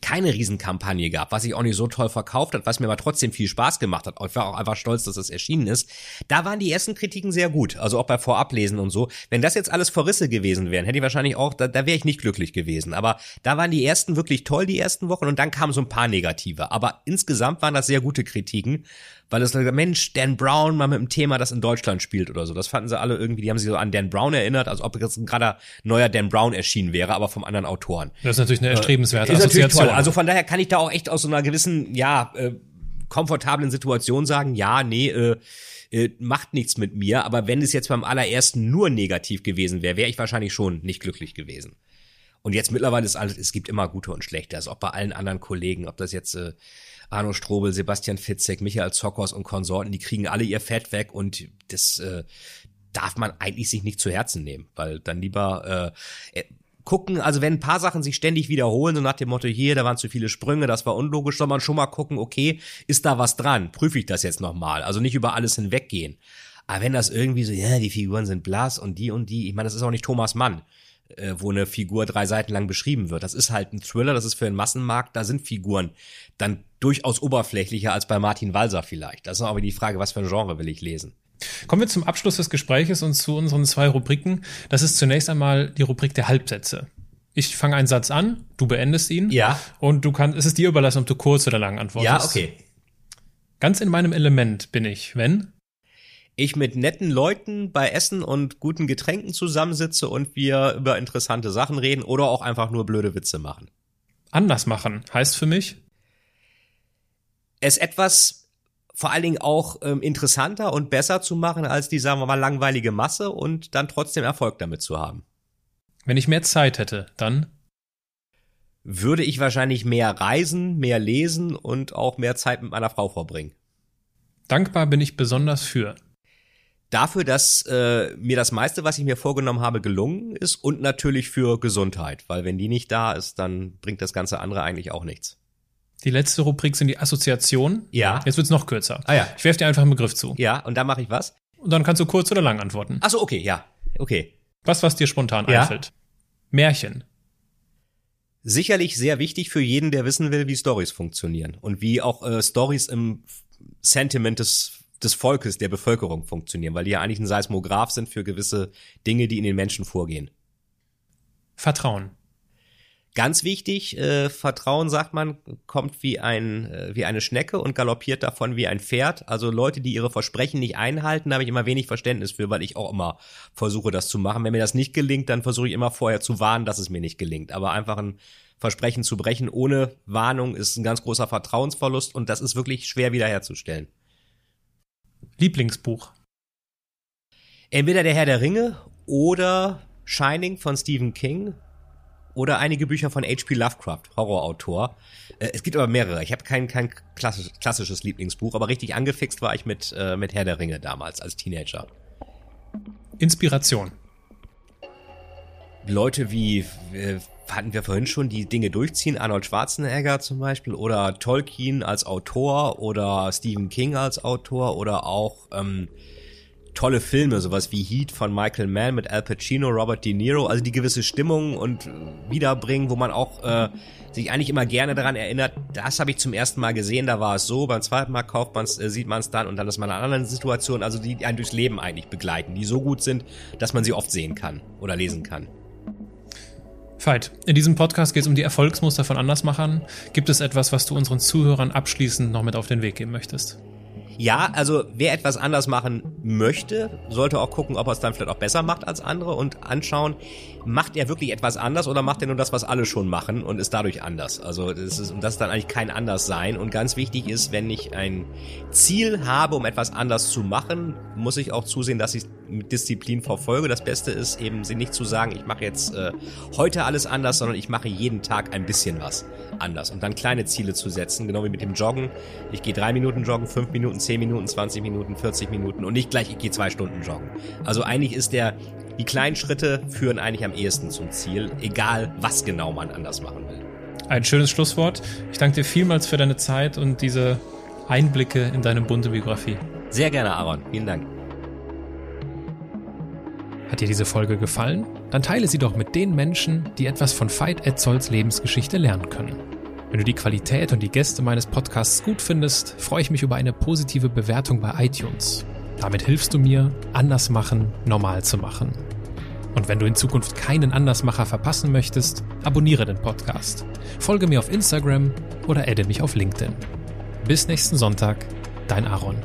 keine Riesenkampagne gab, was sich auch nicht so toll verkauft hat, was mir aber trotzdem viel Spaß gemacht hat. Ich war auch einfach stolz, dass es erschienen ist. Da waren die ersten Kritiken sehr gut, also auch bei Vorablesen und so. Wenn das jetzt alles Verrisse gewesen wären, hätte ich wahrscheinlich auch, da, da wäre ich nicht glücklich gewesen. Aber da waren die ersten wirklich toll, die ersten Wochen, und dann kamen so ein paar negative. Aber insgesamt waren das sehr gute Kritiken weil es Mensch, Dan Brown mal mit einem Thema, das in Deutschland spielt oder so. Das fanden sie alle irgendwie, die haben sich so an Dan Brown erinnert, als ob jetzt gerade neuer Dan Brown erschienen wäre, aber vom anderen Autoren.
Das ist natürlich eine erstrebenswerte
äh, ist Assoziation. Toll. Also von daher kann ich da auch echt aus so einer gewissen, ja, äh, komfortablen Situation sagen, ja, nee, äh, äh, macht nichts mit mir, aber wenn es jetzt beim allerersten nur negativ gewesen wäre, wäre ich wahrscheinlich schon nicht glücklich gewesen. Und jetzt mittlerweile ist alles, es gibt immer gute und schlechte, also auch bei allen anderen Kollegen, ob das jetzt äh, Arno Strobel, Sebastian Fitzek, Michael Zockers und Konsorten, die kriegen alle ihr Fett weg und das äh, darf man eigentlich sich nicht zu Herzen nehmen, weil dann lieber äh, äh, gucken, also wenn ein paar Sachen sich ständig wiederholen, so nach dem Motto, hier, da waren zu viele Sprünge, das war unlogisch, soll man schon mal gucken, okay, ist da was dran? Prüfe ich das jetzt nochmal? Also nicht über alles hinweggehen. Aber wenn das irgendwie so, ja, die Figuren sind blass und die und die, ich meine, das ist auch nicht Thomas Mann äh, wo eine Figur drei Seiten lang beschrieben wird. Das ist halt ein Thriller, das ist für den Massenmarkt, da sind Figuren dann durchaus oberflächlicher als bei Martin Walser vielleicht. Das ist aber die Frage, was für ein Genre will ich lesen.
Kommen wir zum Abschluss des Gespräches und zu unseren zwei Rubriken. Das ist zunächst einmal die Rubrik der Halbsätze. Ich fange einen Satz an, du beendest ihn.
Ja.
Und du kannst, es ist dir überlassen, ob du kurz oder lang antwortest.
Ja, okay.
Ganz in meinem Element bin ich, wenn
ich mit netten Leuten bei Essen und guten Getränken zusammensitze und wir über interessante Sachen reden oder auch einfach nur blöde Witze machen.
Anders machen heißt für mich?
Es etwas vor allen Dingen auch ähm, interessanter und besser zu machen als die, sagen wir mal, langweilige Masse und dann trotzdem Erfolg damit zu haben.
Wenn ich mehr Zeit hätte, dann?
Würde ich wahrscheinlich mehr reisen, mehr lesen und auch mehr Zeit mit meiner Frau verbringen.
Dankbar bin ich besonders für
dafür, dass äh, mir das meiste, was ich mir vorgenommen habe, gelungen ist und natürlich für Gesundheit, weil wenn die nicht da ist, dann bringt das ganze andere eigentlich auch nichts.
Die letzte Rubrik sind die Assoziationen.
Ja.
Jetzt wird's noch kürzer.
Ah ja.
Ich werfe dir einfach einen Begriff zu.
Ja, und dann mache ich was?
Und dann kannst du kurz oder lang antworten.
Ach so, okay, ja. Okay.
Was, was dir spontan ja. einfällt. Märchen.
Sicherlich sehr wichtig für jeden, der wissen will, wie Stories funktionieren und wie auch äh, Stories im Sentiment des des Volkes, der Bevölkerung funktionieren, weil die ja eigentlich ein Seismograph sind für gewisse Dinge, die in den Menschen vorgehen.
Vertrauen.
Ganz wichtig, äh, Vertrauen, sagt man, kommt wie ein äh, wie eine Schnecke und galoppiert davon wie ein Pferd. Also Leute, die ihre Versprechen nicht einhalten, da habe ich immer wenig Verständnis für, weil ich auch immer versuche, das zu machen. Wenn mir das nicht gelingt, dann versuche ich immer vorher zu warnen, dass es mir nicht gelingt. Aber einfach ein Versprechen zu brechen ohne Warnung ist ein ganz großer Vertrauensverlust und das ist wirklich schwer wiederherzustellen.
Lieblingsbuch?
Entweder Der Herr der Ringe oder Shining von Stephen King oder einige Bücher von H.P. Lovecraft, Horrorautor. Äh, es gibt aber mehrere. Ich habe kein, kein klassisch, klassisches Lieblingsbuch, aber richtig angefixt war ich mit, äh, mit Herr der Ringe damals als Teenager.
Inspiration.
Leute wie äh, hatten wir vorhin schon, die Dinge durchziehen, Arnold Schwarzenegger zum Beispiel oder Tolkien als Autor oder Stephen King als Autor oder auch ähm, tolle Filme, sowas wie Heat von Michael Mann mit Al Pacino, Robert De Niro, also die gewisse Stimmung und wiederbringen, wo man auch äh, sich eigentlich immer gerne daran erinnert, das habe ich zum ersten Mal gesehen, da war es so, beim zweiten Mal kauft man es, äh, sieht man es dann und dann ist man in einer anderen Situation, also die einen durchs Leben eigentlich begleiten, die so gut sind, dass man sie oft sehen kann oder lesen kann.
Veit, in diesem Podcast geht es um die Erfolgsmuster von Andersmachern. Gibt es etwas, was du unseren Zuhörern abschließend noch mit auf den Weg geben möchtest?
Ja, also wer etwas anders machen möchte, sollte auch gucken, ob er es dann vielleicht auch besser macht als andere und anschauen, macht er wirklich etwas anders oder macht er nur das, was alle schon machen und ist dadurch anders? Also das ist, das ist dann eigentlich kein Anderssein. Und ganz wichtig ist, wenn ich ein Ziel habe, um etwas anders zu machen, muss ich auch zusehen, dass ich mit Disziplin verfolge. Das Beste ist eben, sie nicht zu sagen, ich mache jetzt äh, heute alles anders, sondern ich mache jeden Tag ein bisschen was anders. Und dann kleine Ziele zu setzen, genau wie mit dem Joggen. Ich gehe drei Minuten joggen, fünf Minuten, zehn Minuten, 20 Minuten, 40 Minuten und nicht gleich, ich gehe zwei Stunden joggen. Also eigentlich ist der die kleinen Schritte führen eigentlich am ehesten zum Ziel, egal was genau man anders machen will.
Ein schönes Schlusswort. Ich danke dir vielmals für deine Zeit und diese Einblicke in deine bunte Biografie.
Sehr gerne, Aaron. Vielen Dank.
Hat dir diese Folge gefallen? Dann teile sie doch mit den Menschen, die etwas von Veit Etzolds Lebensgeschichte lernen können. Wenn du die Qualität und die Gäste meines Podcasts gut findest, freue ich mich über eine positive Bewertung bei iTunes. Damit hilfst du mir, anders machen, normal zu machen. Und wenn du in Zukunft keinen Andersmacher verpassen möchtest, abonniere den Podcast. Folge mir auf Instagram oder adde mich auf LinkedIn. Bis nächsten Sonntag, dein Aaron.